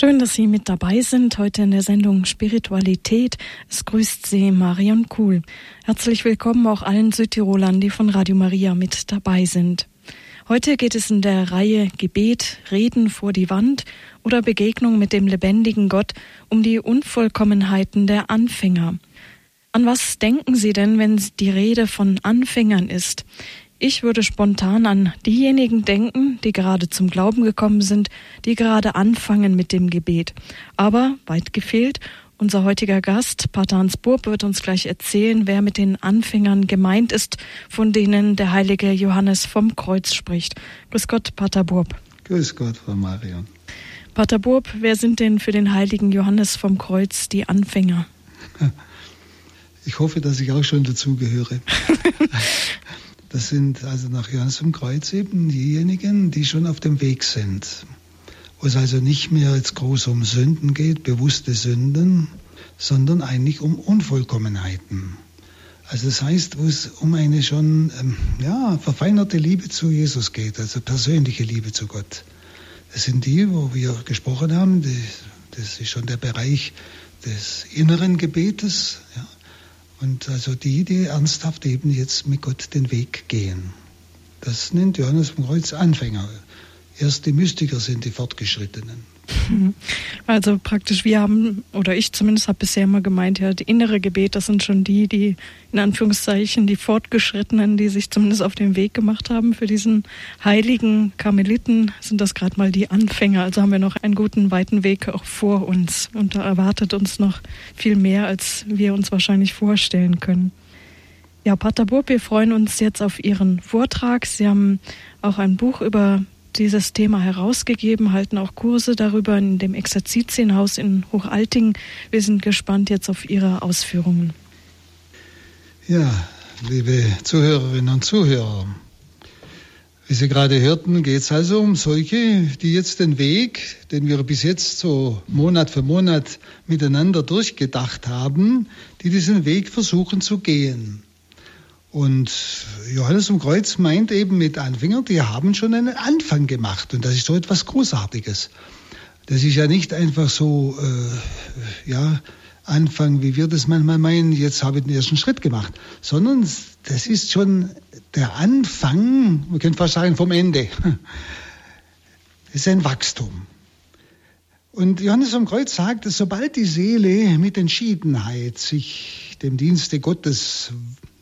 Schön, dass Sie mit dabei sind heute in der Sendung Spiritualität. Es grüßt Sie Marion Kuhl. Herzlich willkommen auch allen Südtirolern, die von Radio Maria mit dabei sind. Heute geht es in der Reihe Gebet, Reden vor die Wand oder Begegnung mit dem lebendigen Gott um die Unvollkommenheiten der Anfänger. An was denken Sie denn, wenn die Rede von Anfängern ist? Ich würde spontan an diejenigen denken, die gerade zum Glauben gekommen sind, die gerade anfangen mit dem Gebet. Aber weit gefehlt, unser heutiger Gast, Pater Hans Burb, wird uns gleich erzählen, wer mit den Anfängern gemeint ist, von denen der heilige Johannes vom Kreuz spricht. Grüß Gott, Pater Burb. Grüß Gott, Frau Marion. Pater Burb, wer sind denn für den heiligen Johannes vom Kreuz die Anfänger? Ich hoffe, dass ich auch schon dazugehöre. Das sind also nach Johannes vom Kreuz eben diejenigen, die schon auf dem Weg sind. Wo es also nicht mehr jetzt groß um Sünden geht, bewusste Sünden, sondern eigentlich um Unvollkommenheiten. Also das heißt, wo es um eine schon ähm, ja, verfeinerte Liebe zu Jesus geht, also persönliche Liebe zu Gott. Das sind die, wo wir gesprochen haben, die, das ist schon der Bereich des inneren Gebetes. Ja. Und also die, die ernsthaft eben jetzt mit Gott den Weg gehen. Das nennt Johannes vom Kreuz Anfänger. Erst die Mystiker sind die Fortgeschrittenen. Also praktisch, wir haben, oder ich zumindest habe bisher immer gemeint, ja, die innere Gebet, das sind schon die, die in Anführungszeichen die Fortgeschrittenen, die sich zumindest auf den Weg gemacht haben für diesen heiligen Karmeliten, sind das gerade mal die Anfänger. Also haben wir noch einen guten, weiten Weg auch vor uns. Und da erwartet uns noch viel mehr, als wir uns wahrscheinlich vorstellen können. Ja, Pater Burb, wir freuen uns jetzt auf Ihren Vortrag. Sie haben auch ein Buch über dieses Thema herausgegeben, halten auch Kurse darüber in dem Exerzitienhaus in Hochaltingen. Wir sind gespannt jetzt auf Ihre Ausführungen. Ja, liebe Zuhörerinnen und Zuhörer, wie Sie gerade hörten, geht es also um solche, die jetzt den Weg, den wir bis jetzt so Monat für Monat miteinander durchgedacht haben, die diesen Weg versuchen zu gehen. Und Johannes vom Kreuz meint eben mit Anfängern, die haben schon einen Anfang gemacht. Und das ist so etwas Großartiges. Das ist ja nicht einfach so, äh, ja, Anfang, wie wir das manchmal meinen, jetzt habe ich den ersten Schritt gemacht, sondern das ist schon der Anfang, wir können fast sagen, vom Ende. Das ist ein Wachstum. Und Johannes vom Kreuz sagt, dass sobald die Seele mit Entschiedenheit sich dem Dienste Gottes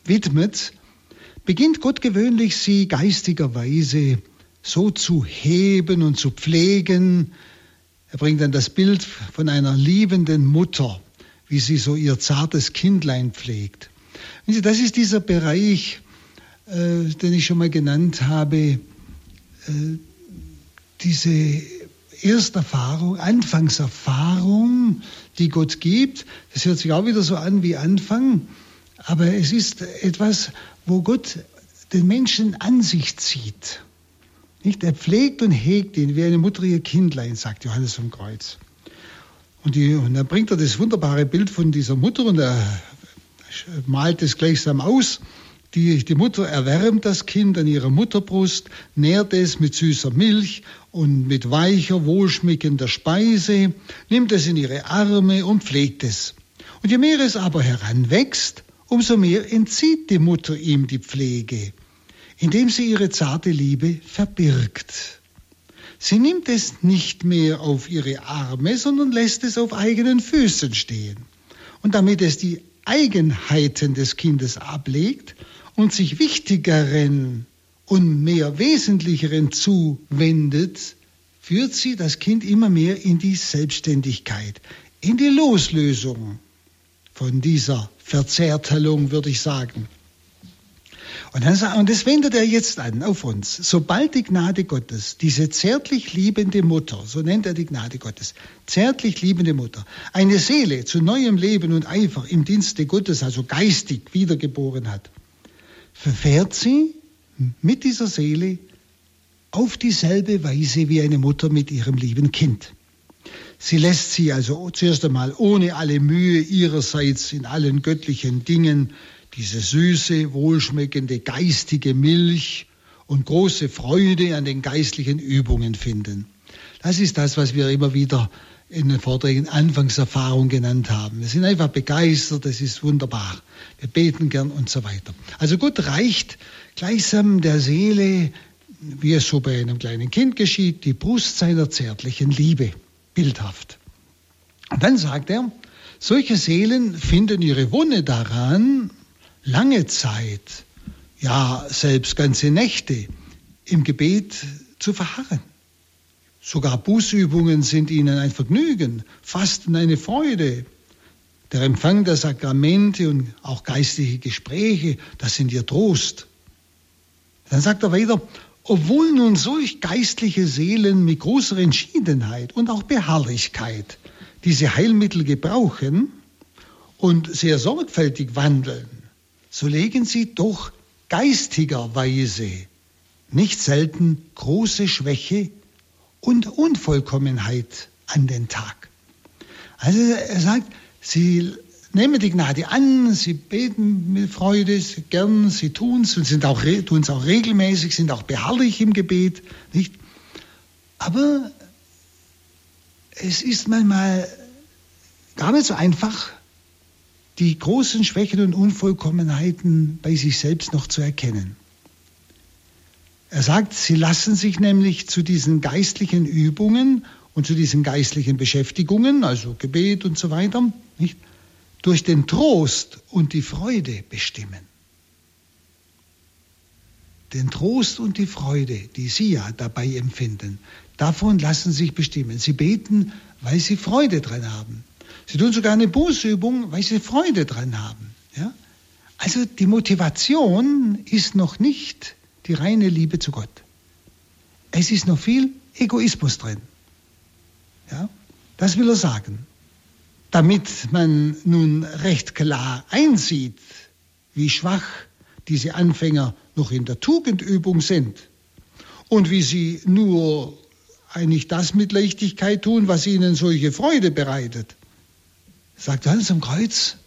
widmet, beginnt Gott gewöhnlich, sie geistigerweise so zu heben und zu pflegen. Er bringt dann das Bild von einer liebenden Mutter, wie sie so ihr zartes Kindlein pflegt. Das ist dieser Bereich, äh, den ich schon mal genannt habe, äh, diese Ersterfahrung, Anfangserfahrung, die Gott gibt. Das hört sich auch wieder so an wie Anfang. Aber es ist etwas, wo Gott den Menschen an sich zieht. Nicht? Er pflegt und hegt ihn wie eine Mutter ihr Kindlein, sagt Johannes vom Kreuz. Und, die, und dann bringt er das wunderbare Bild von dieser Mutter und er malt es gleichsam aus. Die, die Mutter erwärmt das Kind an ihrer Mutterbrust, nährt es mit süßer Milch und mit weicher, wohlschmeckender Speise, nimmt es in ihre Arme und pflegt es. Und je mehr es aber heranwächst, umso mehr entzieht die Mutter ihm die Pflege, indem sie ihre zarte Liebe verbirgt. Sie nimmt es nicht mehr auf ihre Arme, sondern lässt es auf eigenen Füßen stehen. Und damit es die Eigenheiten des Kindes ablegt und sich wichtigeren und mehr wesentlicheren zuwendet, führt sie das Kind immer mehr in die Selbstständigkeit, in die Loslösung von dieser Verzerrtelung, würde ich sagen. Und, dann, und das wendet er jetzt an auf uns. Sobald die Gnade Gottes, diese zärtlich liebende Mutter, so nennt er die Gnade Gottes, zärtlich liebende Mutter, eine Seele zu neuem Leben und Eifer im Dienste Gottes, also geistig wiedergeboren hat, verfährt sie mit dieser Seele auf dieselbe Weise wie eine Mutter mit ihrem lieben Kind. Sie lässt sie also zuerst einmal ohne alle Mühe ihrerseits in allen göttlichen Dingen diese süße, wohlschmeckende geistige Milch und große Freude an den geistlichen Übungen finden. Das ist das, was wir immer wieder in den Vorträgen Anfangserfahrung genannt haben. Wir sind einfach begeistert, das ist wunderbar. Wir beten gern und so weiter. Also Gott reicht gleichsam der Seele, wie es so bei einem kleinen Kind geschieht, die Brust seiner zärtlichen Liebe, bildhaft. Und dann sagt er, solche Seelen finden ihre Wonne daran, lange Zeit, ja selbst ganze Nächte im Gebet zu verharren. Sogar Bußübungen sind ihnen ein Vergnügen, Fasten eine Freude. Der Empfang der Sakramente und auch geistliche Gespräche, das sind ihr Trost. Dann sagt er weiter, obwohl nun solch geistliche Seelen mit großer Entschiedenheit und auch Beharrlichkeit diese Heilmittel gebrauchen und sehr sorgfältig wandeln, so legen sie doch geistigerweise nicht selten große Schwäche und Unvollkommenheit an den Tag. Also er sagt, sie nehmen die Gnade an, sie beten mit Freude, gern, sie tun es und sind auch, tun es auch regelmäßig, sind auch beharrlich im Gebet, nicht? Aber es ist manchmal gar nicht so einfach, die großen Schwächen und Unvollkommenheiten bei sich selbst noch zu erkennen. Er sagt, sie lassen sich nämlich zu diesen geistlichen Übungen und zu diesen geistlichen Beschäftigungen, also Gebet und so weiter, nicht, durch den Trost und die Freude bestimmen. Den Trost und die Freude, die Sie ja dabei empfinden, davon lassen sich bestimmen. Sie beten, weil Sie Freude dran haben. Sie tun sogar eine Bußübung, weil Sie Freude dran haben. Ja? Also die Motivation ist noch nicht die reine Liebe zu Gott. Es ist noch viel Egoismus drin. Ja? Das will er sagen. Damit man nun recht klar einsieht, wie schwach diese Anfänger noch in der Tugendübung sind und wie sie nur eigentlich das mit Leichtigkeit tun, was ihnen solche Freude bereitet, sagt Johannes am Kreuz,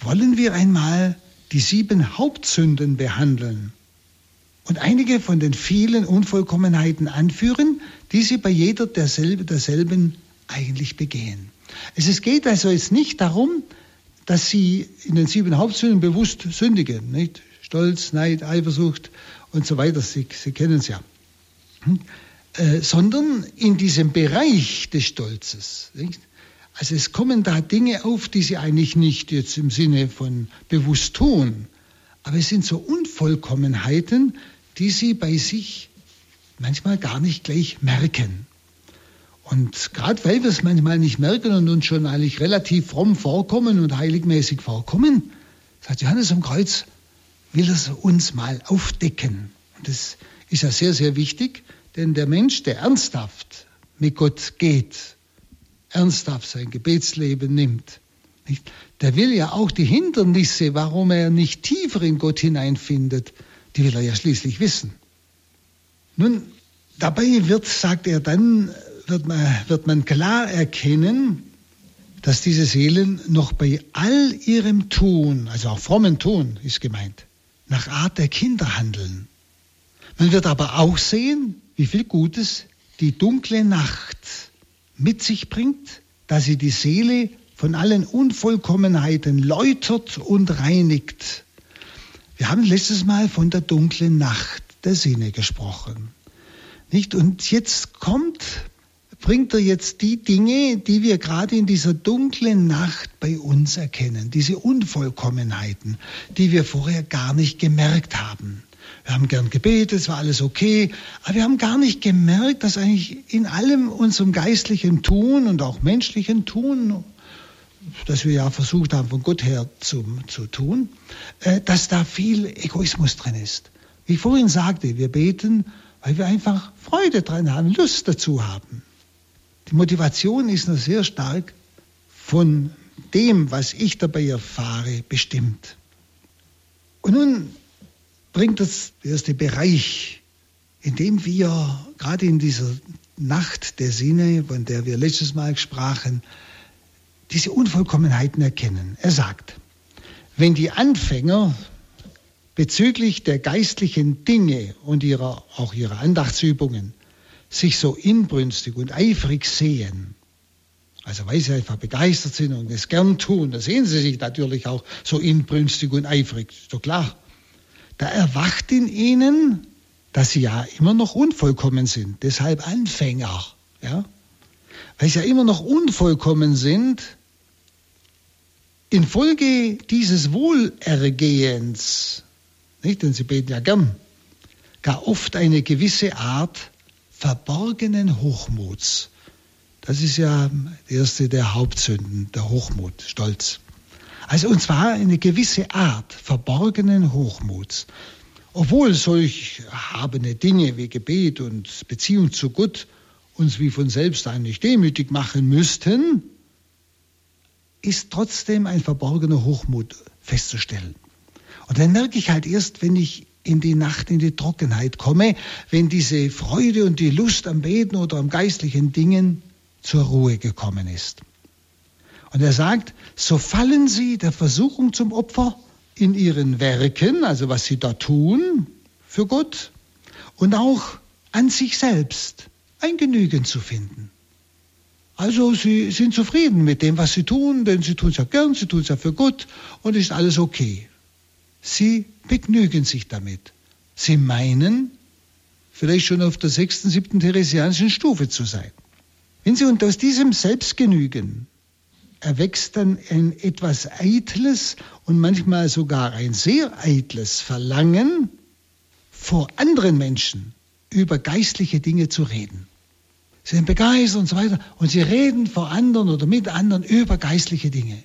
wollen wir einmal die sieben Hauptsünden behandeln und einige von den vielen Unvollkommenheiten anführen, die sie bei jeder derselbe, derselben eigentlich begehen. Es geht also jetzt nicht darum, dass sie in den sieben Hauptsünden bewusst sündigen, nicht? Stolz, Neid, Eifersucht und so weiter, Sie, sie kennen es ja. Hm? Äh, sondern in diesem Bereich des Stolzes. Nicht? Also es kommen da Dinge auf, die sie eigentlich nicht jetzt im Sinne von bewusst tun, aber es sind so Unvollkommenheiten, die sie bei sich manchmal gar nicht gleich merken. Und gerade weil wir es manchmal nicht merken und uns schon eigentlich relativ fromm vorkommen und heiligmäßig vorkommen, sagt Johannes am Kreuz, will er es uns mal aufdecken. Und das ist ja sehr, sehr wichtig, denn der Mensch, der ernsthaft mit Gott geht, ernsthaft sein Gebetsleben nimmt, nicht, der will ja auch die Hindernisse, warum er nicht tiefer in Gott hineinfindet, die will er ja schließlich wissen. Nun, dabei wird, sagt er dann, wird man, wird man klar erkennen, dass diese Seelen noch bei all ihrem Tun, also auch frommen Tun ist gemeint, nach Art der Kinder handeln. Man wird aber auch sehen, wie viel Gutes die dunkle Nacht mit sich bringt, dass sie die Seele von allen Unvollkommenheiten läutert und reinigt wir haben letztes Mal von der dunklen Nacht der Sinne gesprochen. Nicht? Und jetzt kommt, bringt er jetzt die Dinge, die wir gerade in dieser dunklen Nacht bei uns erkennen, diese Unvollkommenheiten, die wir vorher gar nicht gemerkt haben. Wir haben gern gebetet, es war alles okay, aber wir haben gar nicht gemerkt, dass eigentlich in allem unserem geistlichen Tun und auch menschlichen Tun das wir ja versucht haben, von Gott her zu, zu tun, äh, dass da viel Egoismus drin ist. Wie ich vorhin sagte, wir beten, weil wir einfach Freude dran haben, Lust dazu haben. Die Motivation ist noch sehr stark von dem, was ich dabei erfahre, bestimmt. Und nun bringt das der erste Bereich, in dem wir gerade in dieser Nacht der Sinne, von der wir letztes Mal sprachen, diese Unvollkommenheiten erkennen. Er sagt, wenn die Anfänger bezüglich der geistlichen Dinge und ihrer, auch ihrer Andachtsübungen sich so inbrünstig und eifrig sehen, Also weil sie einfach begeistert sind und es gern tun, da sehen sie sich natürlich auch so inbrünstig und eifrig, ist doch klar. Da erwacht in ihnen, dass sie ja immer noch unvollkommen sind, deshalb Anfänger, ja. Weil sie ja immer noch unvollkommen sind, infolge dieses Wohlergehens, nicht, denn sie beten ja gern, gar oft eine gewisse Art verborgenen Hochmuts. Das ist ja die erste der Hauptsünden, der Hochmut, Stolz. Also und zwar eine gewisse Art verborgenen Hochmuts. Obwohl solch erhabene Dinge wie Gebet und Beziehung zu Gott uns wie von selbst eigentlich demütig machen müssten, ist trotzdem ein verborgener Hochmut festzustellen. Und dann merke ich halt erst, wenn ich in die Nacht, in die Trockenheit komme, wenn diese Freude und die Lust am Beten oder am geistlichen Dingen zur Ruhe gekommen ist. Und er sagt, so fallen sie der Versuchung zum Opfer in ihren Werken, also was sie da tun für Gott, und auch an sich selbst ein Genügen zu finden. Also sie sind zufrieden mit dem, was sie tun, denn sie tun es ja gern, sie tun es ja für Gott und ist alles okay. Sie begnügen sich damit. Sie meinen, vielleicht schon auf der sechsten, siebten theresianischen Stufe zu sein. Wenn Sie und aus diesem Selbstgenügen erwächst dann ein etwas eitles und manchmal sogar ein sehr eitles Verlangen, vor anderen Menschen über geistliche Dinge zu reden. Sie sind begeistert und so weiter und sie reden vor anderen oder mit anderen über geistliche Dinge.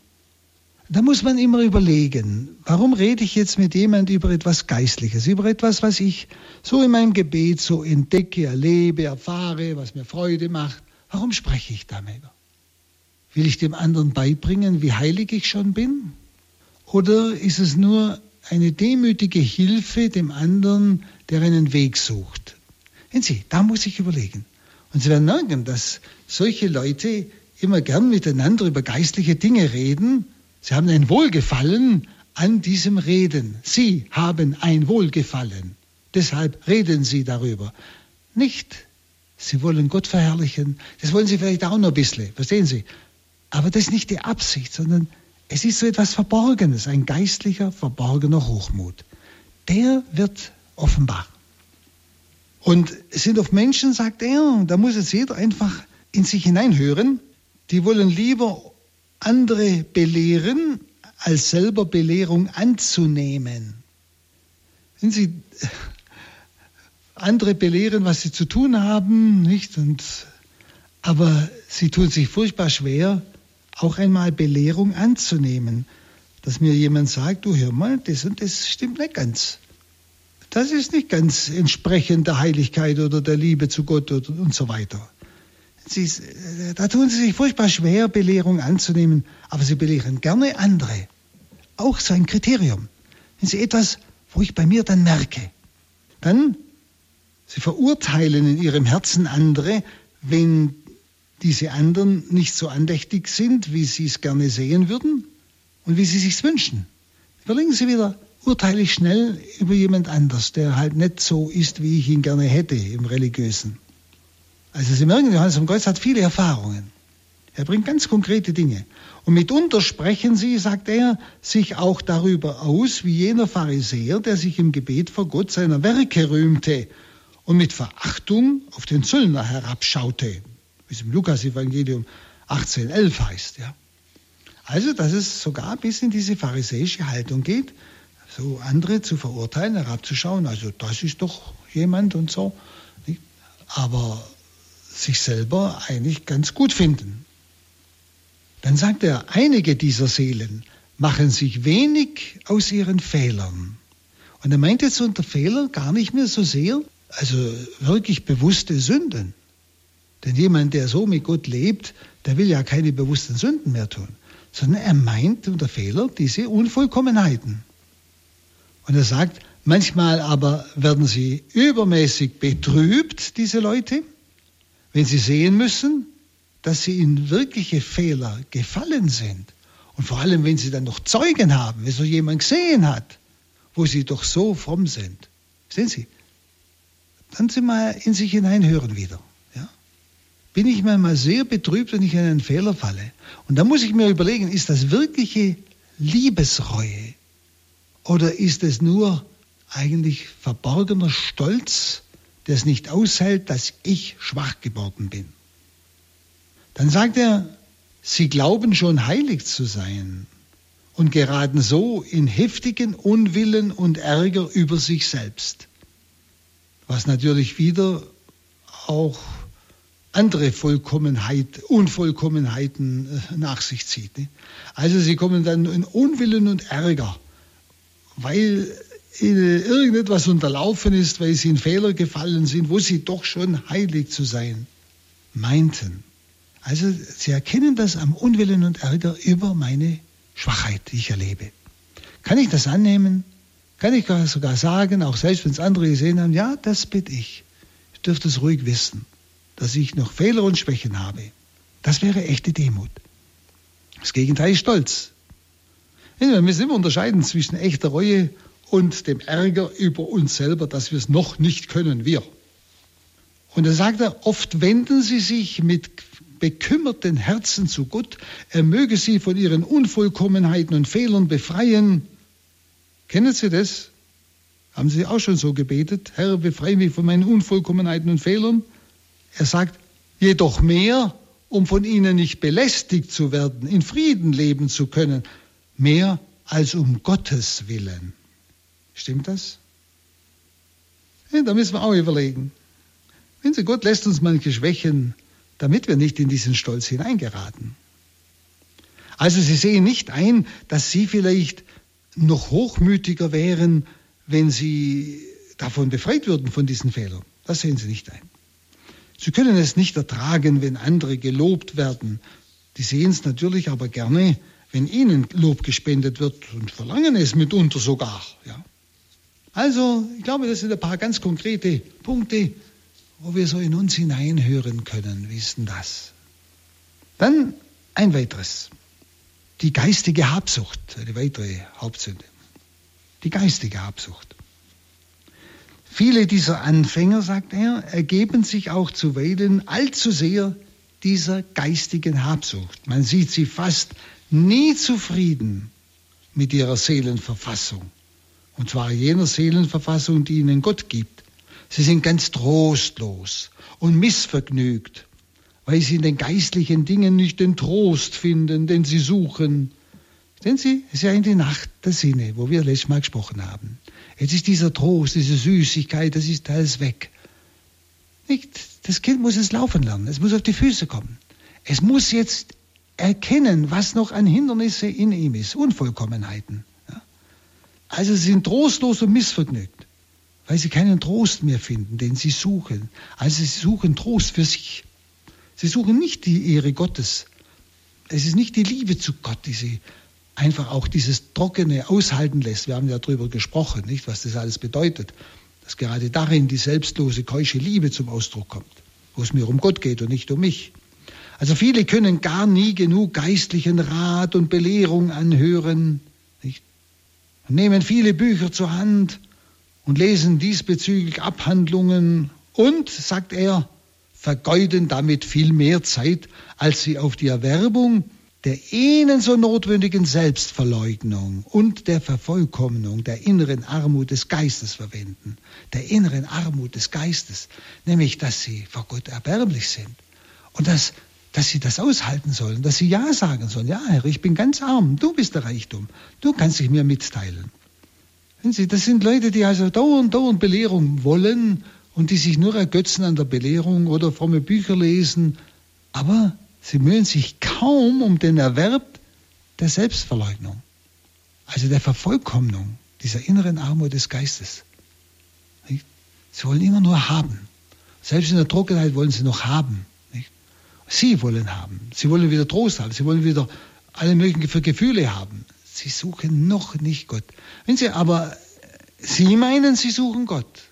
Da muss man immer überlegen, warum rede ich jetzt mit jemand über etwas Geistliches, über etwas, was ich so in meinem Gebet so entdecke, erlebe, erfahre, was mir Freude macht. Warum spreche ich darüber? Will ich dem anderen beibringen, wie heilig ich schon bin? Oder ist es nur eine demütige Hilfe dem anderen, der einen Weg sucht? Wenn Sie, da muss ich überlegen. Und Sie werden merken, dass solche Leute immer gern miteinander über geistliche Dinge reden. Sie haben ein Wohlgefallen an diesem Reden. Sie haben ein Wohlgefallen. Deshalb reden Sie darüber. Nicht, Sie wollen Gott verherrlichen. Das wollen Sie vielleicht auch noch ein bisschen, verstehen Sie? Aber das ist nicht die Absicht, sondern es ist so etwas Verborgenes, ein geistlicher, verborgener Hochmut. Der wird offenbar. Und es sind oft Menschen, sagt er, da muss jetzt jeder einfach in sich hineinhören, die wollen lieber andere belehren, als selber Belehrung anzunehmen. Wenn sie andere belehren, was sie zu tun haben, nicht? Und, aber sie tun sich furchtbar schwer, auch einmal Belehrung anzunehmen. Dass mir jemand sagt, du hör mal, das und das stimmt nicht ganz das ist nicht ganz entsprechend der Heiligkeit oder der Liebe zu Gott und so weiter. Sie, da tun sie sich furchtbar schwer, Belehrung anzunehmen, aber sie belehren gerne andere. Auch so ein Kriterium. Wenn sie etwas, wo ich bei mir dann merke, dann, sie verurteilen in ihrem Herzen andere, wenn diese anderen nicht so andächtig sind, wie sie es gerne sehen würden und wie sie sich wünschen. Überlegen Sie wieder, urteile ich schnell über jemand anders, der halt nicht so ist, wie ich ihn gerne hätte im Religiösen. Also Sie merken, Johannes vom Kreuz hat viele Erfahrungen. Er bringt ganz konkrete Dinge. Und mitunter sprechen sie, sagt er, sich auch darüber aus, wie jener Pharisäer, der sich im Gebet vor Gott seiner Werke rühmte und mit Verachtung auf den Zöllner herabschaute, wie es im Lukas-Evangelium 18,11 heißt. Ja. Also, dass es sogar bis in diese pharisäische Haltung geht, so andere zu verurteilen, herabzuschauen, also das ist doch jemand und so, aber sich selber eigentlich ganz gut finden. Dann sagt er, einige dieser Seelen machen sich wenig aus ihren Fehlern. Und er meint jetzt unter Fehler gar nicht mehr so sehr, also wirklich bewusste Sünden. Denn jemand, der so mit Gott lebt, der will ja keine bewussten Sünden mehr tun, sondern er meint unter Fehler diese Unvollkommenheiten. Und er sagt, manchmal aber werden sie übermäßig betrübt, diese Leute, wenn sie sehen müssen, dass sie in wirkliche Fehler gefallen sind. Und vor allem, wenn sie dann noch Zeugen haben, wenn so jemand gesehen hat, wo sie doch so fromm sind. Sehen Sie? Dann sind wir in sich hineinhören wieder. Ja? bin ich manchmal sehr betrübt, wenn ich in einen Fehler falle. Und da muss ich mir überlegen, ist das wirkliche Liebesreue oder ist es nur eigentlich verborgener Stolz, es nicht aushält, dass ich schwach geworden bin? Dann sagt er, sie glauben schon heilig zu sein und geraten so in heftigen Unwillen und Ärger über sich selbst. Was natürlich wieder auch andere Vollkommenheit, Unvollkommenheiten äh, nach sich zieht. Also sie kommen dann in Unwillen und Ärger, weil irgendetwas unterlaufen ist, weil sie in Fehler gefallen sind, wo sie doch schon heilig zu sein meinten. Also sie erkennen das am Unwillen und Ärger über meine Schwachheit, die ich erlebe. Kann ich das annehmen? Kann ich sogar sagen, auch selbst wenn es andere gesehen haben, ja, das bin ich. Ich dürfte es ruhig wissen, dass ich noch Fehler und Schwächen habe. Das wäre echte Demut. Das Gegenteil ist Stolz. Wir müssen immer unterscheiden zwischen echter Reue und dem Ärger über uns selber, dass wir es noch nicht können, wir. Und da sagt er, oft wenden sie sich mit bekümmerten Herzen zu Gott. Er möge sie von ihren Unvollkommenheiten und Fehlern befreien. Kennen Sie das? Haben Sie auch schon so gebetet? Herr, befreie mich von meinen Unvollkommenheiten und Fehlern. Er sagt, jedoch mehr, um von ihnen nicht belästigt zu werden, in Frieden leben zu können, mehr als um Gottes Willen. Stimmt das? Ja, da müssen wir auch überlegen. Wenn Sie, Gott lässt uns manche Schwächen, damit wir nicht in diesen Stolz hineingeraten. Also Sie sehen nicht ein, dass Sie vielleicht noch hochmütiger wären, wenn Sie davon befreit würden von diesen Fehlern. Das sehen Sie nicht ein. Sie können es nicht ertragen, wenn andere gelobt werden. Die sehen es natürlich aber gerne, wenn ihnen Lob gespendet wird und verlangen es mitunter sogar. Ja. Also, ich glaube, das sind ein paar ganz konkrete Punkte, wo wir so in uns hineinhören können. Wie ist denn das? Dann ein weiteres. Die geistige Habsucht, eine weitere Hauptsünde. Die geistige Habsucht. Viele dieser Anfänger, sagt er, ergeben sich auch zuweilen allzu sehr dieser geistigen Habsucht. Man sieht sie fast nie zufrieden mit ihrer Seelenverfassung. Und zwar jener Seelenverfassung, die ihnen Gott gibt. Sie sind ganz trostlos und missvergnügt, weil sie in den geistlichen Dingen nicht den Trost finden, den sie suchen. Denn sie ist ja in die Nacht der Sinne, wo wir letztes Mal gesprochen haben. Jetzt ist dieser Trost, diese Süßigkeit, das ist alles weg. Nicht? Das Kind muss es laufen lernen, es muss auf die Füße kommen. Es muss jetzt erkennen, was noch an Hindernisse in ihm ist, Unvollkommenheiten. Also sie sind trostlos und missvergnügt, weil sie keinen Trost mehr finden, den sie suchen. Also sie suchen Trost für sich. Sie suchen nicht die Ehre Gottes. Es ist nicht die Liebe zu Gott, die sie einfach auch dieses Trockene aushalten lässt. Wir haben ja darüber gesprochen, nicht, was das alles bedeutet. Dass gerade darin die selbstlose, keusche Liebe zum Ausdruck kommt, wo es mir um Gott geht und nicht um mich. Also viele können gar nie genug geistlichen Rat und Belehrung anhören, nehmen viele Bücher zur Hand und lesen diesbezüglich Abhandlungen und, sagt er, vergeuden damit viel mehr Zeit, als sie auf die Erwerbung der ihnen so notwendigen Selbstverleugnung und der Vervollkommnung der inneren Armut des Geistes verwenden. Der inneren Armut des Geistes, nämlich dass sie vor Gott erbärmlich sind und dass, dass sie das aushalten sollen, dass sie Ja sagen sollen. Ja, Herr, ich bin ganz arm, du bist der Reichtum, du kannst dich mir mitteilen. Sie, das sind Leute, die also dauernd, dauernd Belehrung wollen und die sich nur ergötzen an der Belehrung oder fromme Bücher lesen, aber Sie mühen sich kaum um den Erwerb der Selbstverleugnung, also der Vervollkommnung dieser inneren Armut des Geistes. Sie wollen immer nur haben. Selbst in der Trockenheit wollen sie noch haben. Sie wollen haben. Sie wollen wieder Trost haben. Sie wollen wieder alle möglichen Gefühle haben. Sie suchen noch nicht Gott. Wenn Sie aber, Sie meinen, Sie suchen Gott.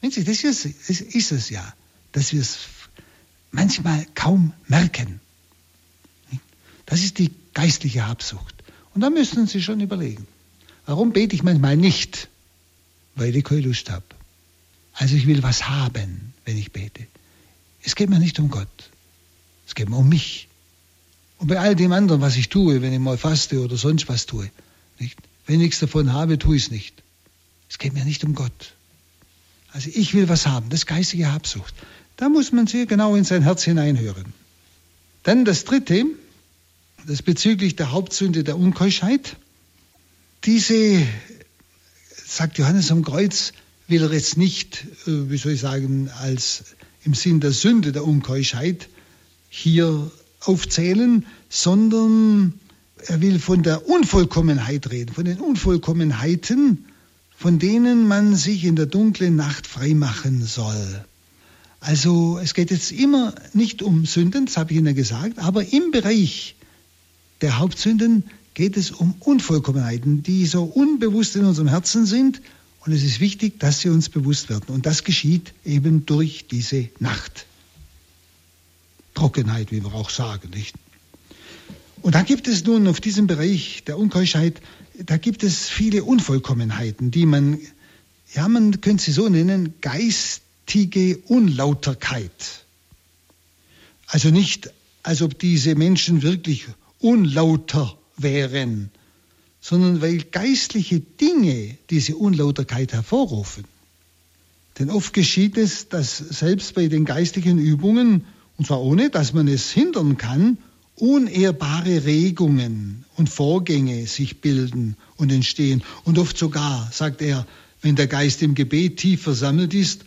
Wenn Sie, das ist, das ist es ja, dass wir es manchmal kaum merken. Das ist die geistliche Habsucht. Und da müssen Sie schon überlegen. Warum bete ich manchmal nicht? Weil ich keine Lust habe. Also ich will was haben, wenn ich bete. Es geht mir nicht um Gott. Es geht mir um mich. Und bei all dem anderen, was ich tue, wenn ich mal faste oder sonst was tue, nicht? wenn ich nichts davon habe, tue ich es nicht. Es geht mir nicht um Gott. Also ich will was haben, das geistige Habsucht. Da muss man sehr genau in sein Herz hineinhören. Dann das Dritte, das bezüglich der Hauptsünde der Unkeuschheit. Diese, sagt Johannes am Kreuz, will er jetzt nicht, äh, wie soll ich sagen, als im Sinn der Sünde der Unkeuschheit hier aufzählen, sondern er will von der Unvollkommenheit reden, von den Unvollkommenheiten, von denen man sich in der dunklen Nacht freimachen soll. Also es geht jetzt immer nicht um Sünden, das habe ich Ihnen gesagt, aber im Bereich der Hauptsünden geht es um Unvollkommenheiten, die so unbewusst in unserem Herzen sind. Und es ist wichtig, dass sie uns bewusst werden. Und das geschieht eben durch diese Nacht. Trockenheit, wie wir auch sagen, nicht? Und da gibt es nun auf diesem Bereich der Unkeuschheit, da gibt es viele Unvollkommenheiten, die man, ja, man könnte sie so nennen, geistige Unlauterkeit. Also nicht, als ob diese Menschen wirklich unlauter wären, sondern weil geistliche Dinge diese Unlauterkeit hervorrufen. Denn oft geschieht es, dass selbst bei den geistlichen Übungen, und zwar ohne, dass man es hindern kann, unehrbare Regungen und Vorgänge sich bilden und entstehen. Und oft sogar, sagt er, wenn der Geist im Gebet tief versammelt ist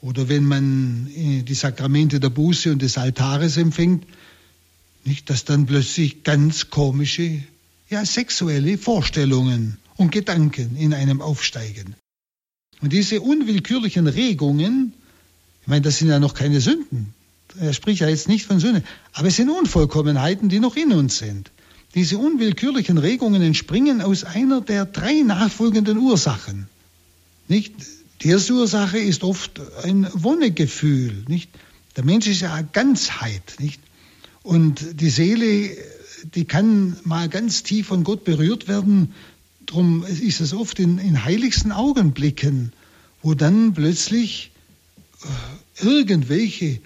oder wenn man äh, die Sakramente der Buße und des Altares empfängt, nicht, dass dann plötzlich ganz komische, ja, sexuelle Vorstellungen und Gedanken in einem aufsteigen. Und diese unwillkürlichen Regungen, ich meine, das sind ja noch keine Sünden. Er spricht ja jetzt nicht von Sünde, aber es sind Unvollkommenheiten, die noch in uns sind. Diese unwillkürlichen Regungen entspringen aus einer der drei nachfolgenden Ursachen. Nicht? Die erste Ursache ist oft ein Wonnegefühl. Nicht? Der Mensch ist ja eine Ganzheit. Nicht? Und die Seele, die kann mal ganz tief von Gott berührt werden. Darum ist es oft in, in heiligsten Augenblicken, wo dann plötzlich äh, irgendwelche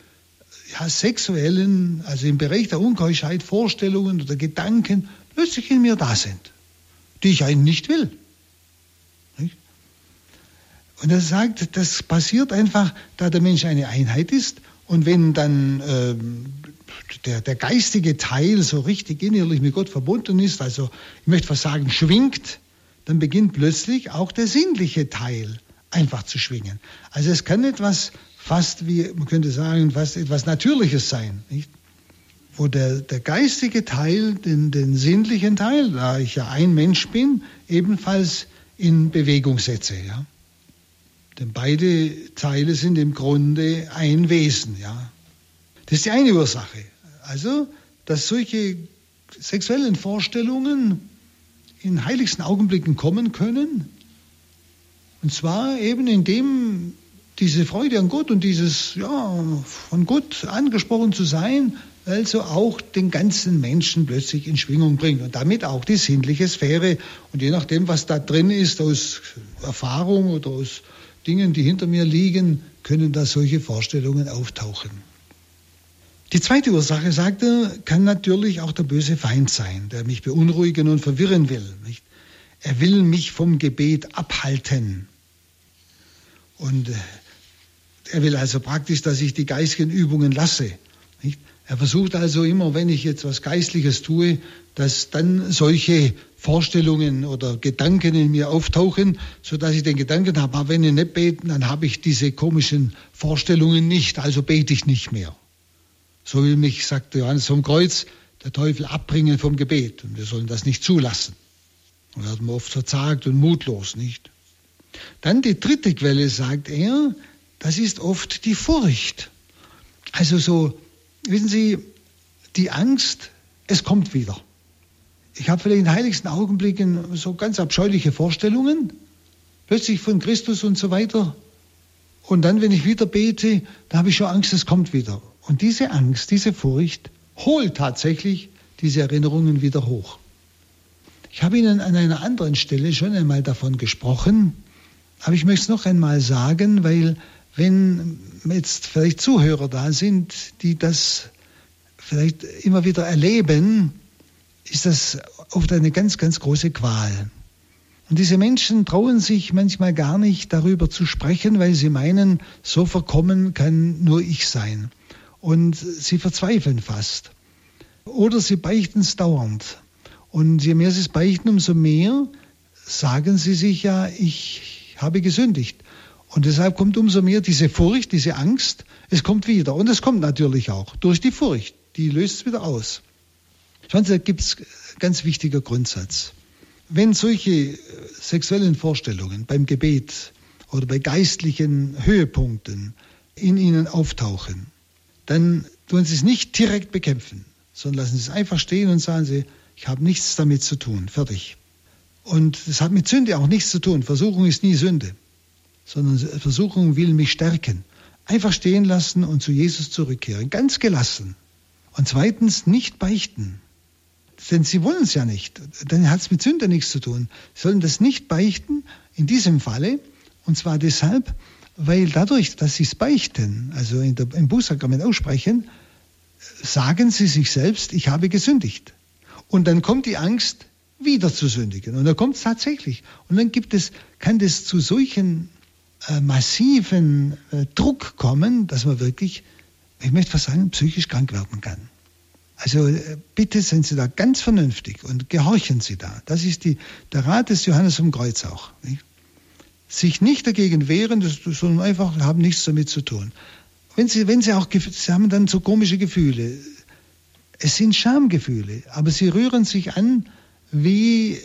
ja, sexuellen, also im Bereich der Unkeuschheit, Vorstellungen oder Gedanken plötzlich in mir da sind, die ich eigentlich nicht will. Und er sagt, das passiert einfach, da der Mensch eine Einheit ist und wenn dann ähm, der, der geistige Teil so richtig innerlich mit Gott verbunden ist, also ich möchte fast sagen, schwingt, dann beginnt plötzlich auch der sinnliche Teil einfach zu schwingen. Also es kann etwas fast wie, man könnte sagen, fast etwas Natürliches sein, nicht? wo der, der geistige Teil den, den sinnlichen Teil, da ich ja ein Mensch bin, ebenfalls in Bewegung setze. Ja? Denn beide Teile sind im Grunde ein Wesen. Ja? Das ist die eine Ursache. Also, dass solche sexuellen Vorstellungen in heiligsten Augenblicken kommen können. Und zwar eben indem diese Freude an Gott und dieses, ja, von Gott angesprochen zu sein, also auch den ganzen Menschen plötzlich in Schwingung bringt und damit auch die sinnliche Sphäre. Und je nachdem, was da drin ist, aus Erfahrung oder aus Dingen, die hinter mir liegen, können da solche Vorstellungen auftauchen. Die zweite Ursache, sagt er, kann natürlich auch der böse Feind sein, der mich beunruhigen und verwirren will. Nicht? Er will mich vom Gebet abhalten. Und äh, er will also praktisch, dass ich die geistigen Übungen lasse. Nicht? Er versucht also immer, wenn ich jetzt was Geistliches tue, dass dann solche Vorstellungen oder Gedanken in mir auftauchen, sodass ich den Gedanken habe, aber wenn ich nicht bete, dann habe ich diese komischen Vorstellungen nicht, also bete ich nicht mehr. So will mich, sagt Johannes vom Kreuz, der Teufel abbringen vom Gebet. Und wir sollen das nicht zulassen. Und werden wir oft verzagt und mutlos, nicht? Dann die dritte Quelle, sagt er, das ist oft die Furcht. Also so, wissen Sie, die Angst, es kommt wieder. Ich habe vielleicht in den heiligsten Augenblicken so ganz abscheuliche Vorstellungen, plötzlich von Christus und so weiter. Und dann, wenn ich wieder bete, da habe ich schon Angst, es kommt wieder. Und diese Angst, diese Furcht holt tatsächlich diese Erinnerungen wieder hoch. Ich habe Ihnen an einer anderen Stelle schon einmal davon gesprochen, aber ich möchte es noch einmal sagen, weil wenn jetzt vielleicht Zuhörer da sind, die das vielleicht immer wieder erleben, ist das oft eine ganz, ganz große Qual. Und diese Menschen trauen sich manchmal gar nicht darüber zu sprechen, weil sie meinen, so verkommen kann nur ich sein. Und sie verzweifeln fast. Oder sie beichten es dauernd. Und je mehr sie es beichten, umso mehr sagen sie sich ja, ich habe gesündigt. Und deshalb kommt umso mehr diese Furcht, diese Angst, es kommt wieder. Und es kommt natürlich auch durch die Furcht. Die löst es wieder aus. Schauen Sie, da gibt es ganz wichtiger Grundsatz. Wenn solche äh, sexuellen Vorstellungen beim Gebet oder bei geistlichen Höhepunkten in Ihnen auftauchen, dann tun Sie es nicht direkt bekämpfen, sondern lassen Sie es einfach stehen und sagen Sie, ich habe nichts damit zu tun, fertig. Und das hat mit Sünde auch nichts zu tun. Versuchung ist nie Sünde, sondern Versuchung will mich stärken. Einfach stehen lassen und zu Jesus zurückkehren, ganz gelassen. Und zweitens nicht beichten. Denn sie wollen es ja nicht. Dann hat es mit Sünde nichts zu tun. Sie sollen das nicht beichten, in diesem Falle. Und zwar deshalb, weil dadurch, dass sie es beichten, also in der, im Bußsakrament aussprechen, sagen sie sich selbst, ich habe gesündigt. Und dann kommt die Angst, wieder zu sündigen. Und dann kommt es tatsächlich. Und dann gibt es, kann das zu solchen äh, massiven äh, Druck kommen, dass man wirklich, ich möchte fast sagen, psychisch krank werden kann. Also äh, bitte sind Sie da ganz vernünftig und gehorchen Sie da. Das ist die, der Rat des Johannes vom Kreuz auch. Nicht? Sich nicht dagegen wehren, sondern einfach haben nichts damit zu tun. Wenn Sie, wenn Sie auch, Sie haben dann so komische Gefühle. Es sind Schamgefühle, aber sie rühren sich an wie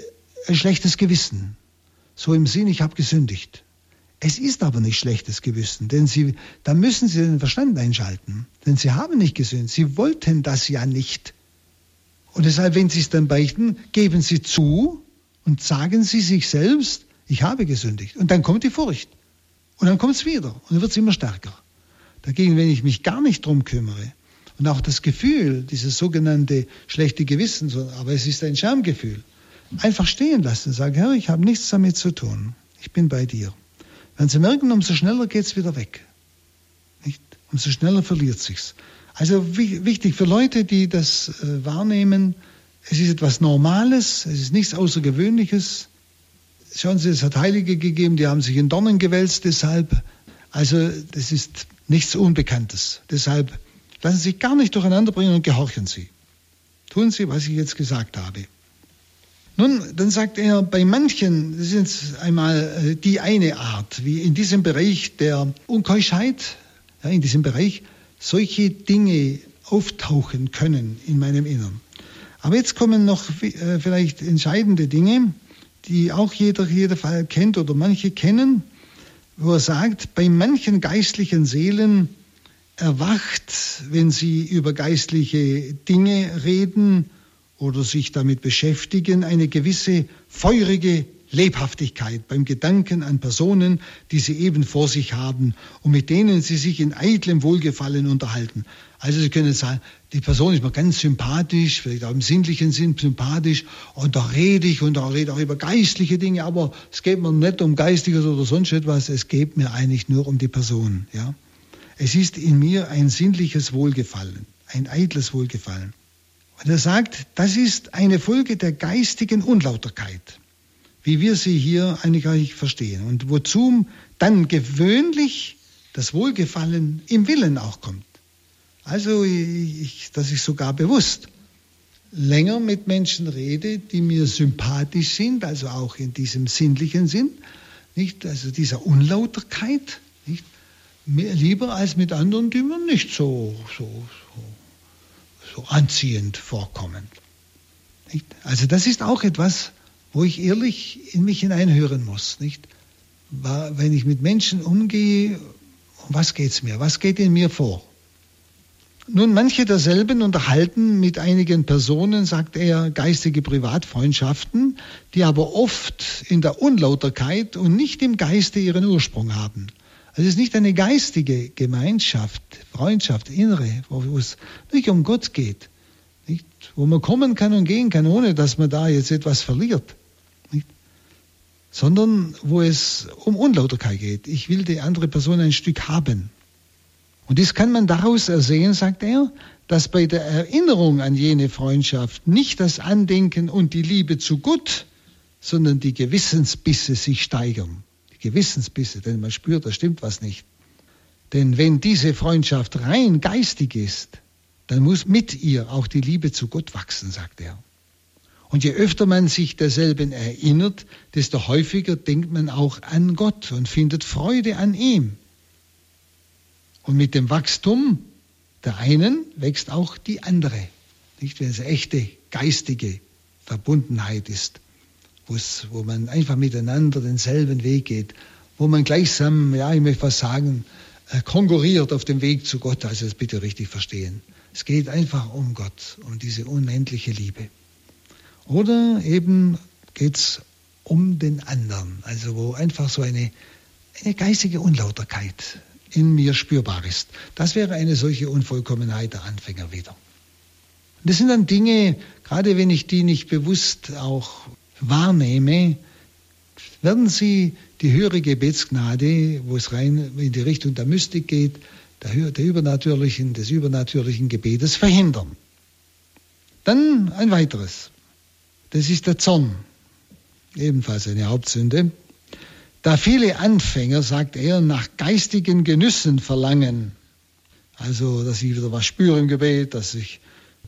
ein schlechtes Gewissen. So im Sinn, ich habe gesündigt. Es ist aber nicht schlechtes Gewissen, denn sie, da müssen sie den Verstand einschalten. Denn sie haben nicht gesündigt. Sie wollten das ja nicht. Und deshalb, wenn sie es dann beichten, geben sie zu und sagen sie sich selbst, ich habe gesündigt. Und dann kommt die Furcht. Und dann kommt es wieder. Und dann wird es immer stärker. Dagegen, wenn ich mich gar nicht drum kümmere, und auch das Gefühl, dieses sogenannte schlechte Gewissen, aber es ist ein Schamgefühl, einfach stehen lassen, sagen, Herr, ich habe nichts damit zu tun. Ich bin bei dir. Wenn Sie merken, umso schneller geht es wieder weg. Nicht? Umso schneller verliert sich's. Also wichtig für Leute, die das äh, wahrnehmen, es ist etwas Normales, es ist nichts Außergewöhnliches. Schauen Sie, es hat Heilige gegeben, die haben sich in Dornen gewälzt deshalb. Also das ist nichts Unbekanntes. Deshalb lassen Sie sich gar nicht durcheinander bringen und gehorchen Sie. Tun Sie, was ich jetzt gesagt habe. Nun, dann sagt er, bei manchen, das ist jetzt einmal äh, die eine Art, wie in diesem Bereich der Unkeuschheit, ja, in diesem Bereich solche Dinge auftauchen können in meinem Innern. Aber jetzt kommen noch äh, vielleicht entscheidende Dinge, die auch jeder, jeder Fall kennt oder manche kennen, wo er sagt, bei manchen geistlichen Seelen erwacht, wenn sie über geistliche Dinge reden, oder sich damit beschäftigen, eine gewisse feurige Lebhaftigkeit beim Gedanken an Personen, die sie eben vor sich haben und mit denen sie sich in eitlem Wohlgefallen unterhalten. Also Sie können sagen, die Person ist mir ganz sympathisch, vielleicht auch im sinnlichen Sinn sympathisch und da rede ich und da rede auch über geistliche Dinge, aber es geht mir nicht um Geistiges oder sonst etwas, es geht mir eigentlich nur um die Person. Ja? Es ist in mir ein sinnliches Wohlgefallen, ein eitles Wohlgefallen. Und er sagt, das ist eine Folge der geistigen Unlauterkeit, wie wir sie hier eigentlich verstehen. Und wozu dann gewöhnlich das Wohlgefallen im Willen auch kommt. Also, ich, dass ich sogar bewusst länger mit Menschen rede, die mir sympathisch sind, also auch in diesem sinnlichen Sinn, nicht? Also dieser Unlauterkeit, nicht? Mehr, lieber als mit anderen, die mir nicht so, so, so anziehend vorkommen. Nicht? Also das ist auch etwas, wo ich ehrlich in mich hineinhören muss. Nicht? Wenn ich mit Menschen umgehe, um was geht es mir? Was geht in mir vor? Nun, manche derselben unterhalten mit einigen Personen, sagt er, geistige Privatfreundschaften, die aber oft in der Unlauterkeit und nicht im Geiste ihren Ursprung haben. Also es ist nicht eine geistige Gemeinschaft, Freundschaft, innere, wo es nicht um Gott geht, nicht? wo man kommen kann und gehen kann, ohne dass man da jetzt etwas verliert, nicht? sondern wo es um Unlauterkeit geht. Ich will die andere Person ein Stück haben. Und das kann man daraus ersehen, sagt er, dass bei der Erinnerung an jene Freundschaft nicht das Andenken und die Liebe zu Gott, sondern die Gewissensbisse sich steigern. Gewissensbisse, denn man spürt, da stimmt was nicht. Denn wenn diese Freundschaft rein geistig ist, dann muss mit ihr auch die Liebe zu Gott wachsen, sagt er. Und je öfter man sich derselben erinnert, desto häufiger denkt man auch an Gott und findet Freude an ihm. Und mit dem Wachstum der einen wächst auch die andere. Nicht, wenn es echte geistige Verbundenheit ist, wo man einfach miteinander denselben Weg geht, wo man gleichsam, ja, ich möchte was sagen, äh, konkurriert auf dem Weg zu Gott, also das bitte richtig verstehen. Es geht einfach um Gott, um diese unendliche Liebe. Oder eben geht es um den anderen, also wo einfach so eine, eine geistige Unlauterkeit in mir spürbar ist. Das wäre eine solche Unvollkommenheit der Anfänger wieder. Das sind dann Dinge, gerade wenn ich die nicht bewusst auch wahrnehme, werden sie die höhere Gebetsgnade, wo es rein in die Richtung der Mystik geht, der, der übernatürlichen, des übernatürlichen Gebetes verhindern. Dann ein weiteres. Das ist der Zorn. Ebenfalls eine Hauptsünde. Da viele Anfänger, sagt er, nach geistigen Genüssen verlangen, also dass ich wieder was spüre im Gebet, dass ich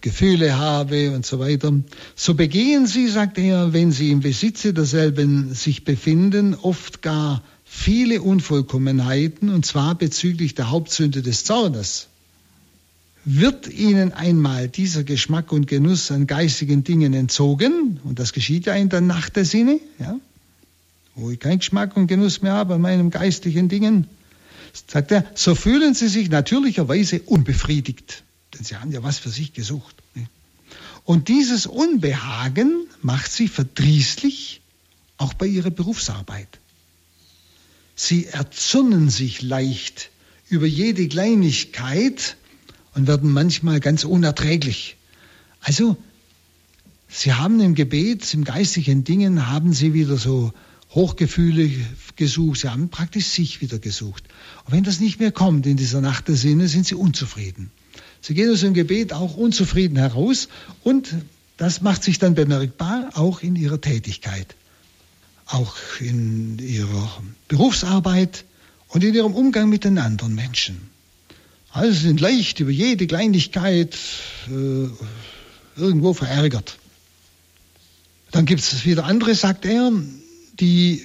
Gefühle habe und so weiter, so begehen sie, sagt er, wenn sie im Besitze derselben sich befinden, oft gar viele Unvollkommenheiten, und zwar bezüglich der Hauptsünde des Zornes. Wird ihnen einmal dieser Geschmack und Genuss an geistigen Dingen entzogen, und das geschieht ja in der Nacht der Sinne, ja, wo ich keinen Geschmack und Genuss mehr habe an meinen geistlichen Dingen, sagt er, so fühlen sie sich natürlicherweise unbefriedigt. Denn sie haben ja was für sich gesucht. Und dieses Unbehagen macht sie verdrießlich, auch bei ihrer Berufsarbeit. Sie erzürnen sich leicht über jede Kleinigkeit und werden manchmal ganz unerträglich. Also, sie haben im Gebet, im geistigen Dingen, haben sie wieder so Hochgefühle gesucht, sie haben praktisch sich wieder gesucht. Und wenn das nicht mehr kommt in dieser Nacht der Sinne, sind sie unzufrieden. Sie gehen aus dem Gebet auch unzufrieden heraus und das macht sich dann bemerkbar auch in ihrer Tätigkeit, auch in ihrer Berufsarbeit und in ihrem Umgang mit den anderen Menschen. Also sie sind leicht über jede Kleinigkeit äh, irgendwo verärgert. Dann gibt es wieder andere, sagt er, die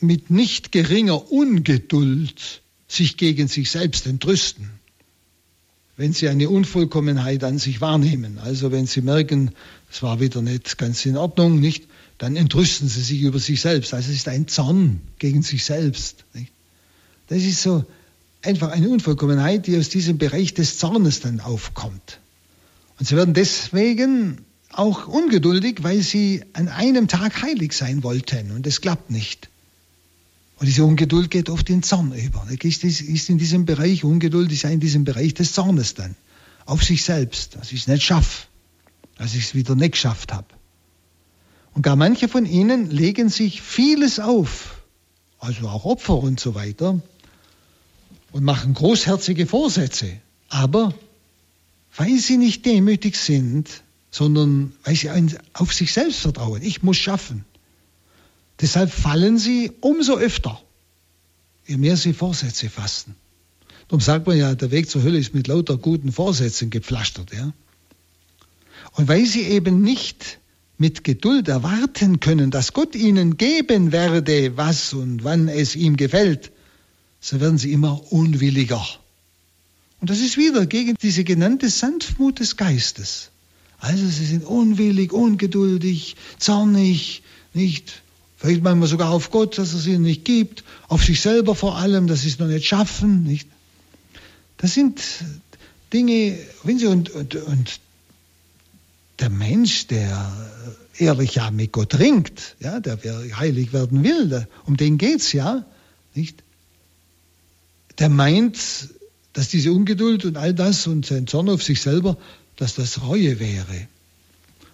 mit nicht geringer Ungeduld sich gegen sich selbst entrüsten, wenn sie eine Unvollkommenheit an sich wahrnehmen. Also wenn sie merken, es war wieder nicht ganz in Ordnung, nicht, dann entrüsten sie sich über sich selbst. Also es ist ein Zorn gegen sich selbst. Nicht? Das ist so einfach eine Unvollkommenheit, die aus diesem Bereich des Zornes dann aufkommt. Und sie werden deswegen auch ungeduldig, weil sie an einem Tag heilig sein wollten und es klappt nicht. Und diese Ungeduld geht oft in Zorn über. Ist, ist in diesem Bereich, Ungeduld ist ja in diesem Bereich des Zornes dann. Auf sich selbst, dass ich es nicht schaffe, dass ich es wieder nicht geschafft habe. Und gar manche von ihnen legen sich vieles auf, also auch Opfer und so weiter, und machen großherzige Vorsätze. Aber weil sie nicht demütig sind, sondern weil sie auf sich selbst vertrauen. Ich muss schaffen. Deshalb fallen sie umso öfter, je mehr sie Vorsätze fassen. Darum sagt man ja, der Weg zur Hölle ist mit lauter guten Vorsätzen gepflastert. Ja? Und weil sie eben nicht mit Geduld erwarten können, dass Gott ihnen geben werde, was und wann es ihm gefällt, so werden sie immer unwilliger. Und das ist wieder gegen diese genannte Sanftmut des Geistes. Also sie sind unwillig, ungeduldig, zornig, nicht? Vielleicht manchmal sogar auf Gott, dass es ihnen nicht gibt, auf sich selber vor allem, dass sie es noch nicht schaffen, nicht? Das sind Dinge, wenn sie und, und, und der Mensch, der ehrlich ja mit Gott ringt, ja, der heilig werden will, um den geht's ja, nicht? Der meint, dass diese Ungeduld und all das und sein Zorn auf sich selber dass das Reue wäre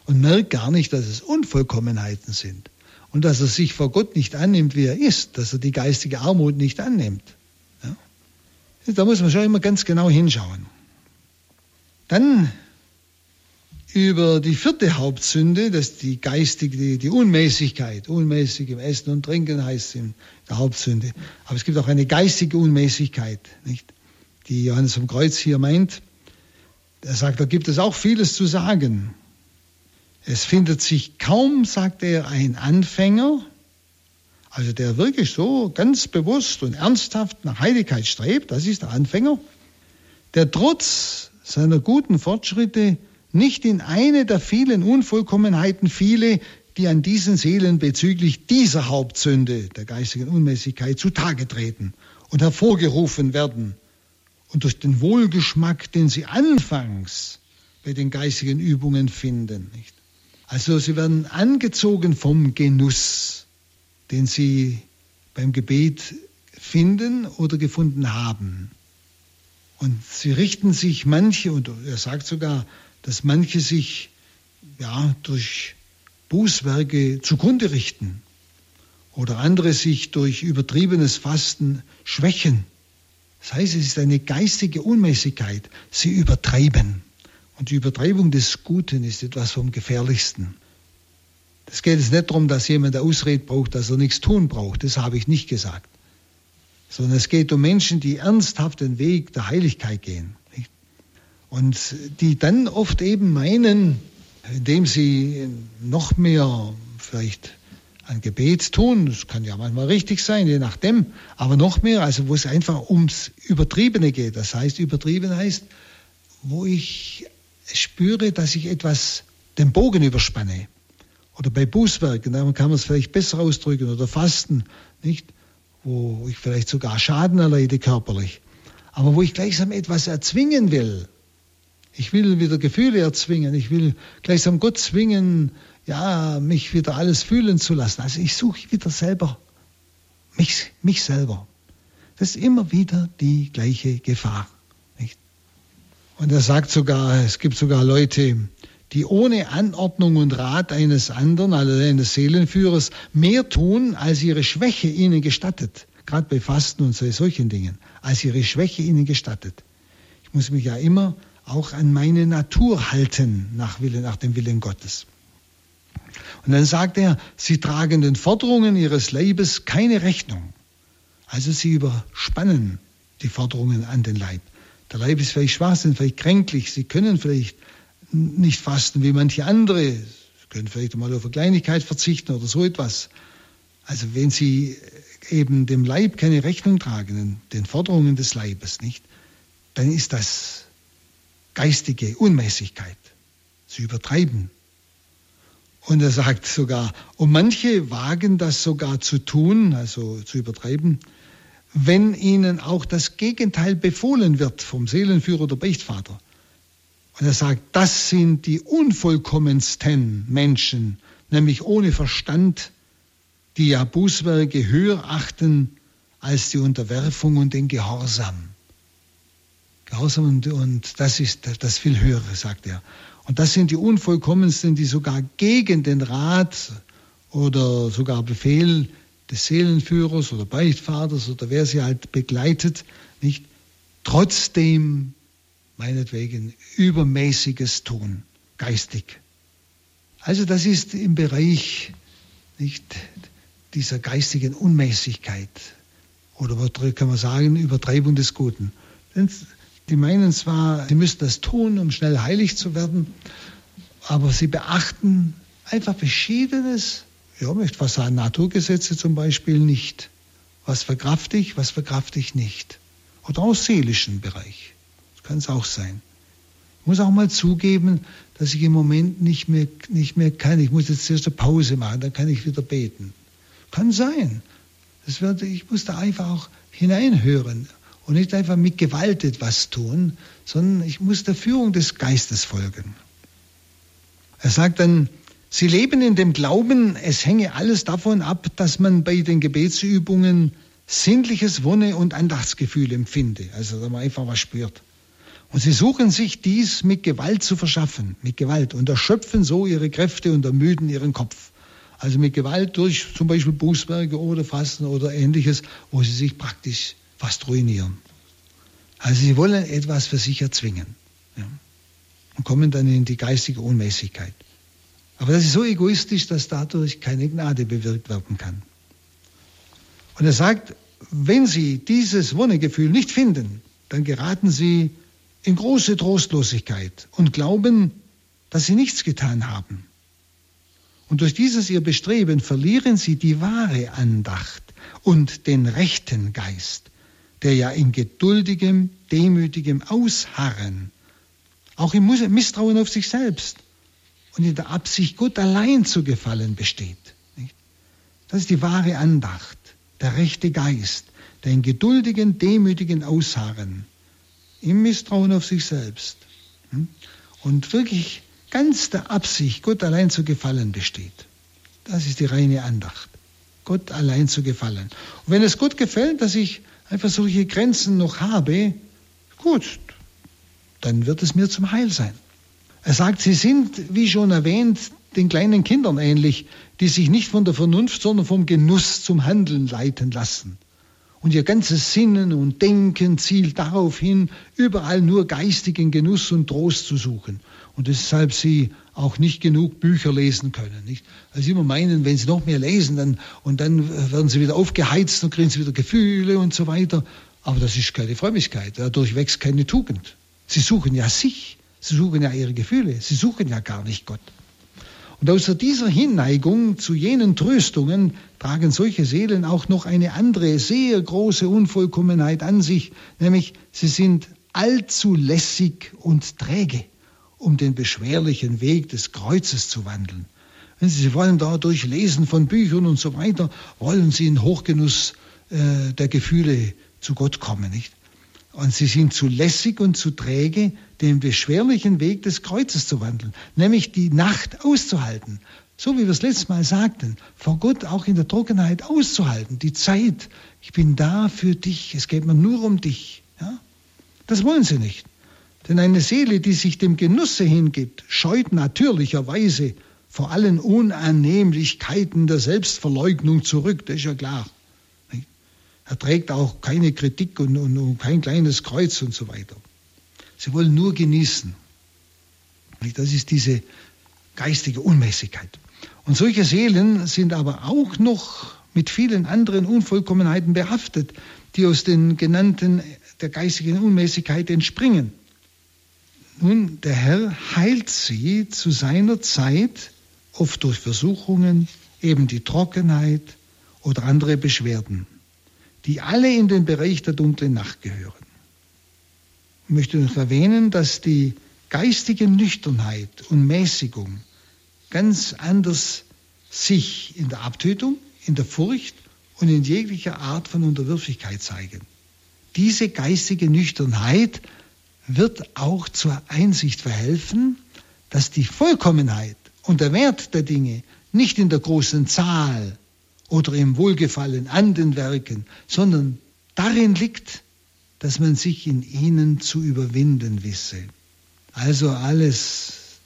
und merkt gar nicht, dass es Unvollkommenheiten sind und dass er sich vor Gott nicht annimmt, wie er ist, dass er die geistige Armut nicht annimmt. Ja? Da muss man schon immer ganz genau hinschauen. Dann über die vierte Hauptsünde, das ist die geistige, die, die Unmäßigkeit. Unmäßig im Essen und Trinken heißt es in der Hauptsünde. Aber es gibt auch eine geistige Unmäßigkeit, nicht? die Johannes vom Kreuz hier meint. Er sagt, da gibt es auch vieles zu sagen. Es findet sich kaum, sagt er, ein Anfänger, also der wirklich so ganz bewusst und ernsthaft nach Heiligkeit strebt, das ist der Anfänger, der trotz seiner guten Fortschritte nicht in eine der vielen Unvollkommenheiten fiele, die an diesen Seelen bezüglich dieser Hauptsünde der geistigen Unmäßigkeit zutage treten und hervorgerufen werden und durch den Wohlgeschmack, den sie anfangs bei den geistigen Übungen finden. Nicht? Also sie werden angezogen vom Genuss, den sie beim Gebet finden oder gefunden haben. Und sie richten sich manche, und er sagt sogar, dass manche sich ja, durch Bußwerke zugrunde richten oder andere sich durch übertriebenes Fasten schwächen. Das heißt, es ist eine geistige Unmäßigkeit. Sie übertreiben. Und die Übertreibung des Guten ist etwas vom Gefährlichsten. Es geht jetzt nicht darum, dass jemand eine Ausrede braucht, dass er nichts tun braucht. Das habe ich nicht gesagt. Sondern es geht um Menschen, die ernsthaft den Weg der Heiligkeit gehen. Und die dann oft eben meinen, indem sie noch mehr vielleicht ein Gebet tun, das kann ja manchmal richtig sein, je nachdem, aber noch mehr, also wo es einfach ums Übertriebene geht. Das heißt, übertrieben heißt, wo ich spüre, dass ich etwas den Bogen überspanne. Oder bei Bußwerken, da kann man es vielleicht besser ausdrücken, oder Fasten, nicht? Wo ich vielleicht sogar Schaden erleide körperlich. Aber wo ich gleichsam etwas erzwingen will, ich will wieder Gefühle erzwingen. Ich will gleichsam Gott zwingen, ja, mich wieder alles fühlen zu lassen. Also ich suche wieder selber mich, mich selber. Das ist immer wieder die gleiche Gefahr. Und er sagt sogar, es gibt sogar Leute, die ohne Anordnung und Rat eines anderen, also eines Seelenführers, mehr tun, als ihre Schwäche ihnen gestattet. Gerade bei Fasten und solchen Dingen, als ihre Schwäche ihnen gestattet. Ich muss mich ja immer auch an meine Natur halten, nach, Willen, nach dem Willen Gottes. Und dann sagt er, sie tragen den Forderungen ihres Leibes keine Rechnung. Also sie überspannen die Forderungen an den Leib. Der Leib ist vielleicht schwach, sind vielleicht kränklich, sie können vielleicht nicht fasten wie manche andere, sie können vielleicht mal auf eine Kleinigkeit verzichten oder so etwas. Also wenn sie eben dem Leib keine Rechnung tragen, den Forderungen des Leibes nicht, dann ist das geistige Unmäßigkeit. Sie übertreiben. Und er sagt sogar, und manche wagen das sogar zu tun, also zu übertreiben, wenn ihnen auch das Gegenteil befohlen wird vom Seelenführer oder Beichtvater. Und er sagt, das sind die unvollkommensten Menschen, nämlich ohne Verstand, die ja Bußwerke höher achten als die Unterwerfung und den Gehorsam. Gehorsam und, und das ist das viel Höhere, sagt er. Und das sind die Unvollkommensten, die sogar gegen den Rat oder sogar Befehl des Seelenführers oder Beichtvaters oder wer sie halt begleitet, nicht trotzdem meinetwegen übermäßiges tun, geistig. Also das ist im Bereich nicht dieser geistigen Unmäßigkeit oder kann man sagen Übertreibung des Guten. Die meinen zwar, sie müssten das tun, um schnell heilig zu werden, aber sie beachten einfach Verschiedenes, ja, möchte was sagen, Naturgesetze zum Beispiel nicht. Was verkrafte ich, was verkrafte ich nicht. Oder auch seelischen Bereich. Das kann es auch sein. Ich muss auch mal zugeben, dass ich im Moment nicht mehr, nicht mehr kann. Ich muss jetzt erst eine Pause machen, dann kann ich wieder beten. Kann sein. Das wird, ich muss da einfach auch hineinhören und nicht einfach mit Gewalt etwas tun, sondern ich muss der Führung des Geistes folgen. Er sagt dann, Sie leben in dem Glauben, es hänge alles davon ab, dass man bei den Gebetsübungen sinnliches Wonne- und Andachtsgefühl empfinde, also dass man einfach was spürt. Und sie suchen sich dies mit Gewalt zu verschaffen, mit Gewalt, und erschöpfen so ihre Kräfte und ermüden ihren Kopf. Also mit Gewalt durch zum Beispiel Bußwerke oder Fasten oder ähnliches, wo sie sich praktisch fast ruinieren. Also sie wollen etwas für sich erzwingen ja, und kommen dann in die geistige Unmäßigkeit. Aber das ist so egoistisch, dass dadurch keine Gnade bewirkt werden kann. Und er sagt, wenn Sie dieses Wonnegefühl nicht finden, dann geraten Sie in große Trostlosigkeit und glauben, dass Sie nichts getan haben. Und durch dieses Ihr Bestreben verlieren Sie die wahre Andacht und den rechten Geist, der ja in geduldigem, demütigem Ausharren, auch im Misstrauen auf sich selbst und in der Absicht, Gott allein zu gefallen besteht. Das ist die wahre Andacht, der rechte Geist, der in geduldigen, demütigen Ausharren, im Misstrauen auf sich selbst hm, und wirklich ganz der Absicht, Gott allein zu gefallen besteht. Das ist die reine Andacht. Gott allein zu gefallen. Und wenn es Gott gefällt, dass ich einfach solche Grenzen noch habe, gut, dann wird es mir zum Heil sein. Er sagt, sie sind, wie schon erwähnt, den kleinen Kindern ähnlich, die sich nicht von der Vernunft, sondern vom Genuss zum Handeln leiten lassen. Und ihr ganzes Sinnen und Denken zielt darauf hin, überall nur geistigen Genuss und Trost zu suchen. Und deshalb sie auch nicht genug Bücher lesen können. Nicht? Also sie immer meinen, wenn sie noch mehr lesen, dann, und dann werden sie wieder aufgeheizt und kriegen sie wieder Gefühle und so weiter. Aber das ist keine Frömmigkeit. Dadurch wächst keine Tugend. Sie suchen ja sich. Sie suchen ja ihre Gefühle. Sie suchen ja gar nicht Gott. Und außer dieser Hinneigung zu jenen Tröstungen tragen solche Seelen auch noch eine andere, sehr große Unvollkommenheit an sich, nämlich sie sind allzu lässig und träge, um den beschwerlichen Weg des Kreuzes zu wandeln. Wenn Sie wollen dadurch Lesen von Büchern und so weiter, wollen Sie in Hochgenuss äh, der Gefühle zu Gott kommen, nicht? Und sie sind zu lässig und zu träge, den beschwerlichen Weg des Kreuzes zu wandeln, nämlich die Nacht auszuhalten. So wie wir es letztes Mal sagten, vor Gott auch in der Trockenheit auszuhalten, die Zeit. Ich bin da für dich, es geht mir nur um dich. Ja? Das wollen sie nicht. Denn eine Seele, die sich dem Genusse hingibt, scheut natürlicherweise vor allen Unannehmlichkeiten der Selbstverleugnung zurück, das ist ja klar. Er trägt auch keine Kritik und, und, und kein kleines Kreuz und so weiter. Sie wollen nur genießen. Das ist diese geistige Unmäßigkeit. Und solche Seelen sind aber auch noch mit vielen anderen Unvollkommenheiten behaftet, die aus den genannten der geistigen Unmäßigkeit entspringen. Nun, der Herr heilt sie zu seiner Zeit, oft durch Versuchungen, eben die Trockenheit oder andere Beschwerden die alle in den Bereich der dunklen Nacht gehören. Ich möchte noch erwähnen, dass die geistige Nüchternheit und Mäßigung ganz anders sich in der Abtötung, in der Furcht und in jeglicher Art von Unterwürfigkeit zeigen. Diese geistige Nüchternheit wird auch zur Einsicht verhelfen, dass die Vollkommenheit und der Wert der Dinge nicht in der großen Zahl oder im Wohlgefallen an den Werken, sondern darin liegt, dass man sich in ihnen zu überwinden wisse. Also alles,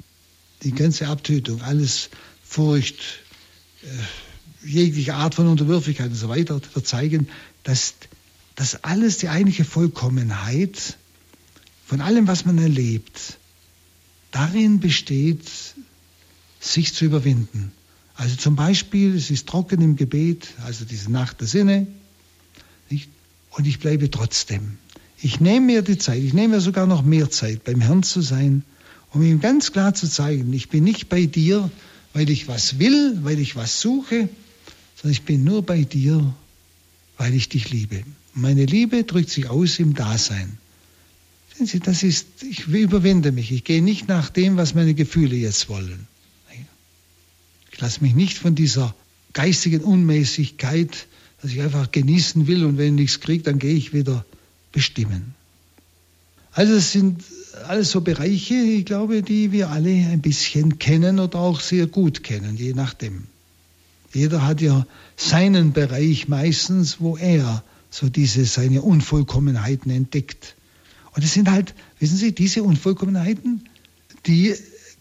die ganze Abtötung, alles Furcht, äh, jegliche Art von Unterwürfigkeit und so weiter, wird zeigen, dass das alles die eigentliche Vollkommenheit von allem, was man erlebt, darin besteht, sich zu überwinden. Also zum Beispiel, es ist trocken im Gebet, also diese Nacht der Sinne, nicht? und ich bleibe trotzdem. Ich nehme mir die Zeit, ich nehme mir sogar noch mehr Zeit, beim Herrn zu sein, um ihm ganz klar zu zeigen, ich bin nicht bei dir, weil ich was will, weil ich was suche, sondern ich bin nur bei dir, weil ich dich liebe. Meine Liebe drückt sich aus im Dasein. Sehen Sie, das ist, ich überwinde mich. Ich gehe nicht nach dem, was meine Gefühle jetzt wollen. Lasse mich nicht von dieser geistigen Unmäßigkeit, dass ich einfach genießen will und wenn ich nichts kriege, dann gehe ich wieder bestimmen. Also es sind alles so Bereiche, ich glaube, die wir alle ein bisschen kennen oder auch sehr gut kennen, je nachdem. Jeder hat ja seinen Bereich meistens, wo er so diese seine Unvollkommenheiten entdeckt. Und es sind halt, wissen Sie, diese Unvollkommenheiten, die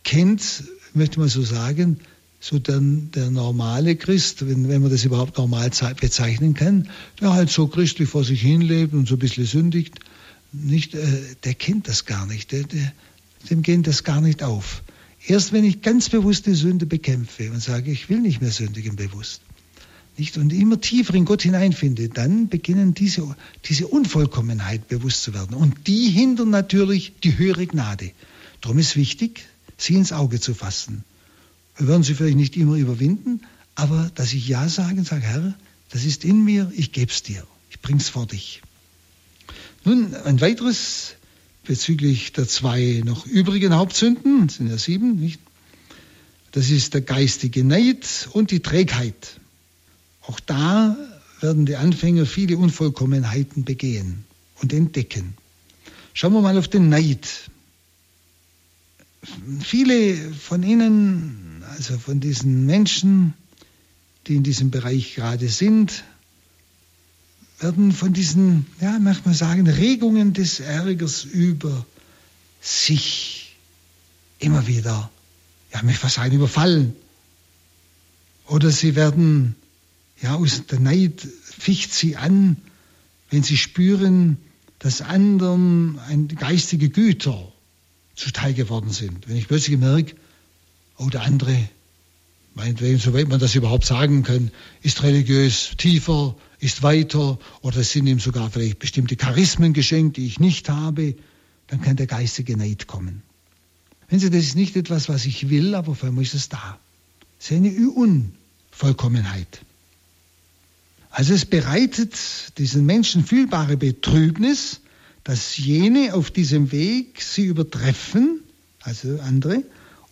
kennt, möchte man so sagen, so dann der normale Christ, wenn, wenn man das überhaupt normal bezeichnen kann, der halt so christlich vor sich hin lebt und so ein bisschen sündigt, nicht, äh, der kennt das gar nicht, der, der, dem geht das gar nicht auf. Erst wenn ich ganz bewusst die Sünde bekämpfe und sage, ich will nicht mehr sündigen bewusst, nicht, und immer tiefer in Gott hineinfinde, dann beginnen diese, diese Unvollkommenheit bewusst zu werden. Und die hindern natürlich die höhere Gnade. Darum ist wichtig, sie ins Auge zu fassen. Wir werden sie vielleicht nicht immer überwinden, aber dass ich Ja sage und sage, Herr, das ist in mir, ich gebe es dir, ich bring's vor dich. Nun, ein weiteres bezüglich der zwei noch übrigen Hauptsünden, sind ja sieben, nicht? Das ist der geistige Neid und die Trägheit. Auch da werden die Anfänger viele Unvollkommenheiten begehen und entdecken. Schauen wir mal auf den Neid. Viele von Ihnen, also von diesen Menschen, die in diesem Bereich gerade sind, werden von diesen, ja, manchmal sagen, Regungen des Ärgers über sich immer wieder, ja, mich fast sagen, überfallen. Oder sie werden, ja, aus der Neid ficht sie an, wenn sie spüren, dass anderen geistige Güter zuteil geworden sind. Wenn ich plötzlich merke, oh, der andere, meinetwegen, soweit man das überhaupt sagen kann, ist religiös tiefer, ist weiter oder sind ihm sogar vielleicht bestimmte Charismen geschenkt, die ich nicht habe, dann kann der geistige Neid kommen. Wenn Sie, das ist nicht etwas, was ich will, aber vor allem ist es da. Das ist eine Unvollkommenheit. Also es bereitet diesen Menschen fühlbare Betrübnis, dass jene auf diesem Weg sie übertreffen, also andere,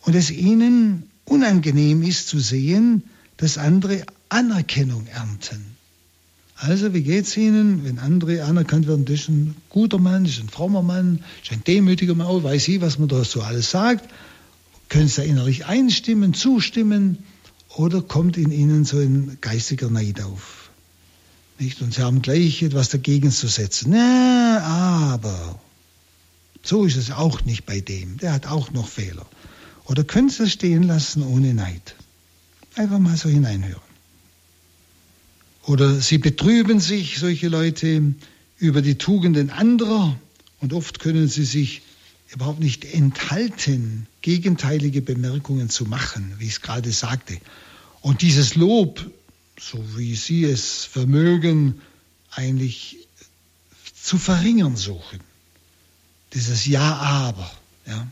und es ihnen unangenehm ist zu sehen, dass andere Anerkennung ernten. Also, wie geht es Ihnen, wenn andere anerkannt werden, das ist ein guter Mann, das ist ein frommer Mann, das ist ein demütiger Mann, weiß ich, was man da so alles sagt. Können Sie da innerlich einstimmen, zustimmen oder kommt in Ihnen so ein geistiger Neid auf? Nicht? Und Sie haben gleich etwas dagegen zu setzen. Na, aber so ist es auch nicht bei dem. Der hat auch noch Fehler. Oder können Sie es stehen lassen ohne Neid? Einfach mal so hineinhören. Oder sie betrüben sich, solche Leute, über die Tugenden anderer und oft können sie sich überhaupt nicht enthalten, gegenteilige Bemerkungen zu machen, wie ich es gerade sagte. Und dieses Lob, so wie sie es vermögen, eigentlich zu verringern suchen. Dieses Ja, aber. Ja.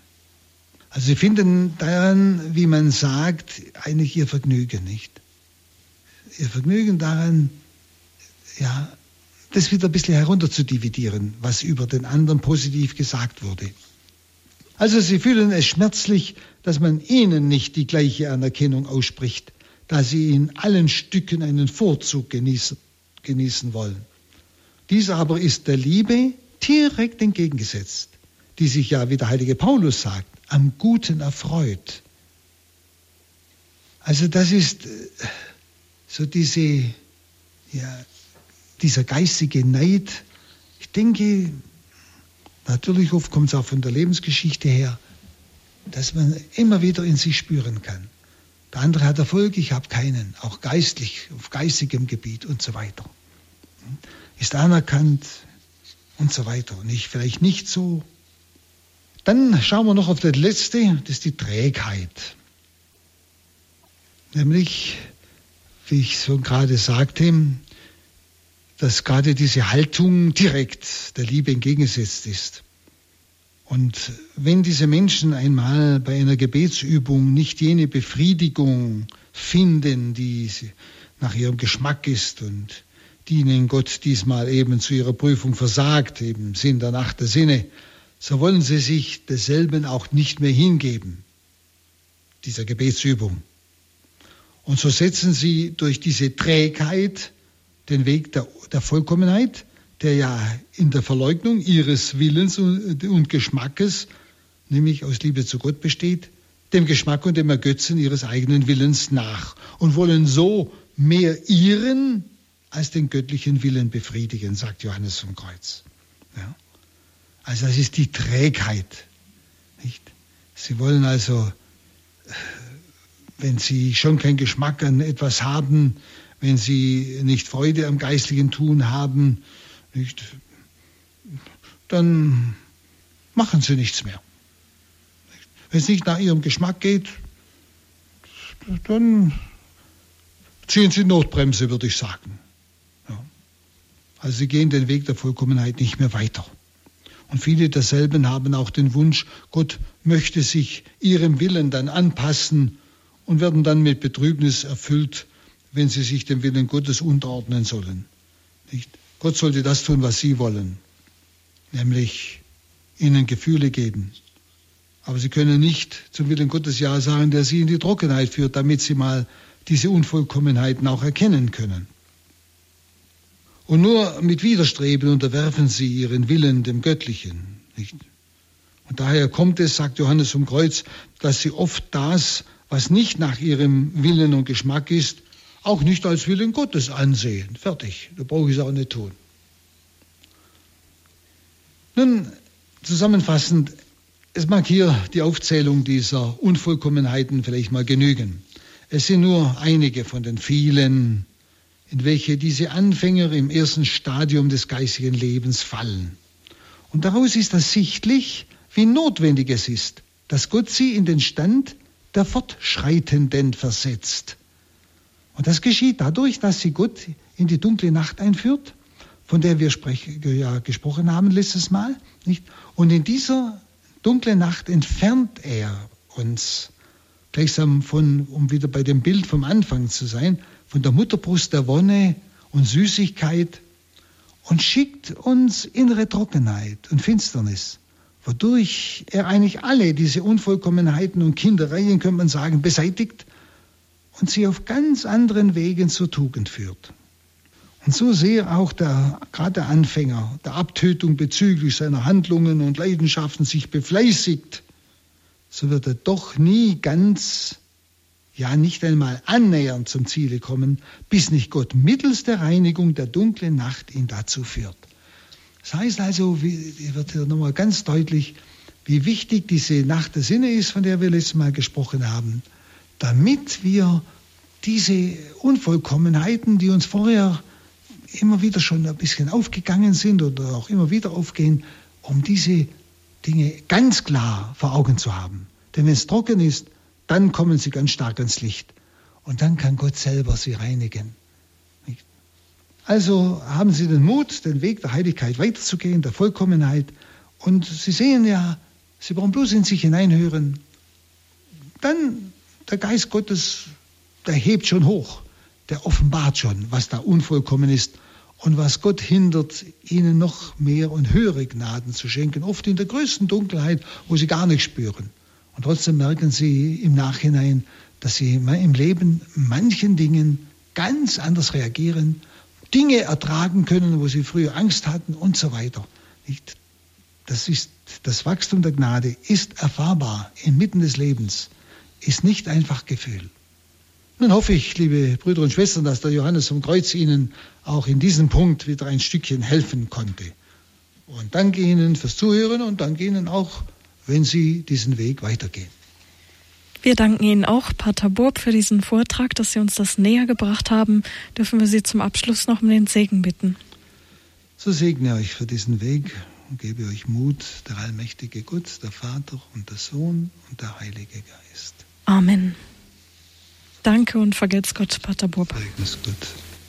Also sie finden daran, wie man sagt, eigentlich ihr Vergnügen nicht ihr Vergnügen daran, ja, das wieder ein bisschen herunter zu dividieren, was über den anderen positiv gesagt wurde. Also sie fühlen es schmerzlich, dass man ihnen nicht die gleiche Anerkennung ausspricht, da sie in allen Stücken einen Vorzug genießen, genießen wollen. Dies aber ist der Liebe direkt entgegengesetzt, die sich ja, wie der heilige Paulus sagt, am Guten erfreut. Also das ist äh, so diese, ja, dieser geistige Neid, ich denke, natürlich oft kommt es auch von der Lebensgeschichte her, dass man immer wieder in sich spüren kann. Der andere hat Erfolg, ich habe keinen, auch geistlich, auf geistigem Gebiet und so weiter. Ist anerkannt und so weiter. Und ich vielleicht nicht so. Dann schauen wir noch auf das Letzte, das ist die Trägheit. Nämlich wie ich so gerade sagte, dass gerade diese Haltung direkt der Liebe entgegengesetzt ist. Und wenn diese Menschen einmal bei einer Gebetsübung nicht jene Befriedigung finden, die nach ihrem Geschmack ist und die ihnen Gott diesmal eben zu ihrer Prüfung versagt, im Sinn der Nacht der Sinne, so wollen sie sich desselben auch nicht mehr hingeben, dieser Gebetsübung. Und so setzen sie durch diese Trägheit den Weg der, der Vollkommenheit, der ja in der Verleugnung ihres Willens und, und Geschmackes, nämlich aus Liebe zu Gott besteht, dem Geschmack und dem Ergötzen ihres eigenen Willens nach und wollen so mehr ihren als den göttlichen Willen befriedigen, sagt Johannes vom Kreuz. Ja? Also das ist die Trägheit. Nicht? Sie wollen also wenn sie schon keinen Geschmack an etwas haben, wenn sie nicht Freude am geistlichen Tun haben, nicht, dann machen sie nichts mehr. Wenn es nicht nach ihrem Geschmack geht, dann ziehen sie Notbremse, würde ich sagen. Ja. Also sie gehen den Weg der Vollkommenheit nicht mehr weiter. Und viele derselben haben auch den Wunsch, Gott möchte sich ihrem Willen dann anpassen und werden dann mit Betrübnis erfüllt, wenn sie sich dem Willen Gottes unterordnen sollen. Nicht? Gott sollte das tun, was sie wollen, nämlich ihnen Gefühle geben. Aber sie können nicht zum Willen Gottes Ja sagen, der sie in die Trockenheit führt, damit sie mal diese Unvollkommenheiten auch erkennen können. Und nur mit Widerstreben unterwerfen sie ihren Willen dem Göttlichen. Nicht? Und daher kommt es, sagt Johannes vom Kreuz, dass sie oft das, was nicht nach ihrem Willen und Geschmack ist, auch nicht als Willen Gottes ansehen. Fertig. Da brauche ich es auch nicht tun. Nun, zusammenfassend, es mag hier die Aufzählung dieser Unvollkommenheiten vielleicht mal genügen. Es sind nur einige von den vielen, in welche diese Anfänger im ersten Stadium des geistigen Lebens fallen. Und daraus ist ersichtlich, wie notwendig es ist, dass Gott sie in den Stand der Fortschreitenden versetzt. Und das geschieht dadurch, dass sie Gott in die dunkle Nacht einführt, von der wir ja, gesprochen haben letztes Mal. Nicht? Und in dieser dunklen Nacht entfernt er uns, gleichsam von, um wieder bei dem Bild vom Anfang zu sein, von der Mutterbrust der Wonne und Süßigkeit und schickt uns innere Trockenheit und Finsternis, wodurch er eigentlich alle diese Unvollkommenheiten und Kindereien, könnte man sagen, beseitigt und sie auf ganz anderen Wegen zur Tugend führt. Und so sehr auch der, gerade der Anfänger der Abtötung bezüglich seiner Handlungen und Leidenschaften sich befleißigt, so wird er doch nie ganz, ja nicht einmal annähernd zum Ziele kommen, bis nicht Gott mittels der Reinigung der dunklen Nacht ihn dazu führt. Das heißt also, wie, wird hier nochmal ganz deutlich, wie wichtig diese Nacht der Sinne ist, von der wir letztes Mal gesprochen haben damit wir diese Unvollkommenheiten, die uns vorher immer wieder schon ein bisschen aufgegangen sind oder auch immer wieder aufgehen, um diese Dinge ganz klar vor Augen zu haben. Denn wenn es trocken ist, dann kommen sie ganz stark ans Licht. Und dann kann Gott selber sie reinigen. Also haben Sie den Mut, den Weg der Heiligkeit weiterzugehen, der Vollkommenheit. Und Sie sehen ja, Sie brauchen bloß in sich hineinhören. Dann der Geist Gottes, der hebt schon hoch, der offenbart schon, was da unvollkommen ist und was Gott hindert, ihnen noch mehr und höhere Gnaden zu schenken, oft in der größten Dunkelheit, wo sie gar nichts spüren. Und trotzdem merken sie im Nachhinein, dass sie im Leben manchen Dingen ganz anders reagieren, Dinge ertragen können, wo sie früher Angst hatten und so weiter. Das ist das Wachstum der Gnade ist erfahrbar inmitten des Lebens ist nicht einfach Gefühl. Nun hoffe ich, liebe Brüder und Schwestern, dass der Johannes vom Kreuz Ihnen auch in diesem Punkt wieder ein Stückchen helfen konnte. Und danke Ihnen fürs Zuhören und danke Ihnen auch, wenn Sie diesen Weg weitergehen. Wir danken Ihnen auch, Pater Burb, für diesen Vortrag, dass Sie uns das näher gebracht haben. Dürfen wir Sie zum Abschluss noch um den Segen bitten. So segne euch für diesen Weg und gebe euch Mut, der allmächtige Gott, der Vater und der Sohn und der Heilige Geist. Amen. Danke und vergelt's Gott, Pater. Vergelt's Gott.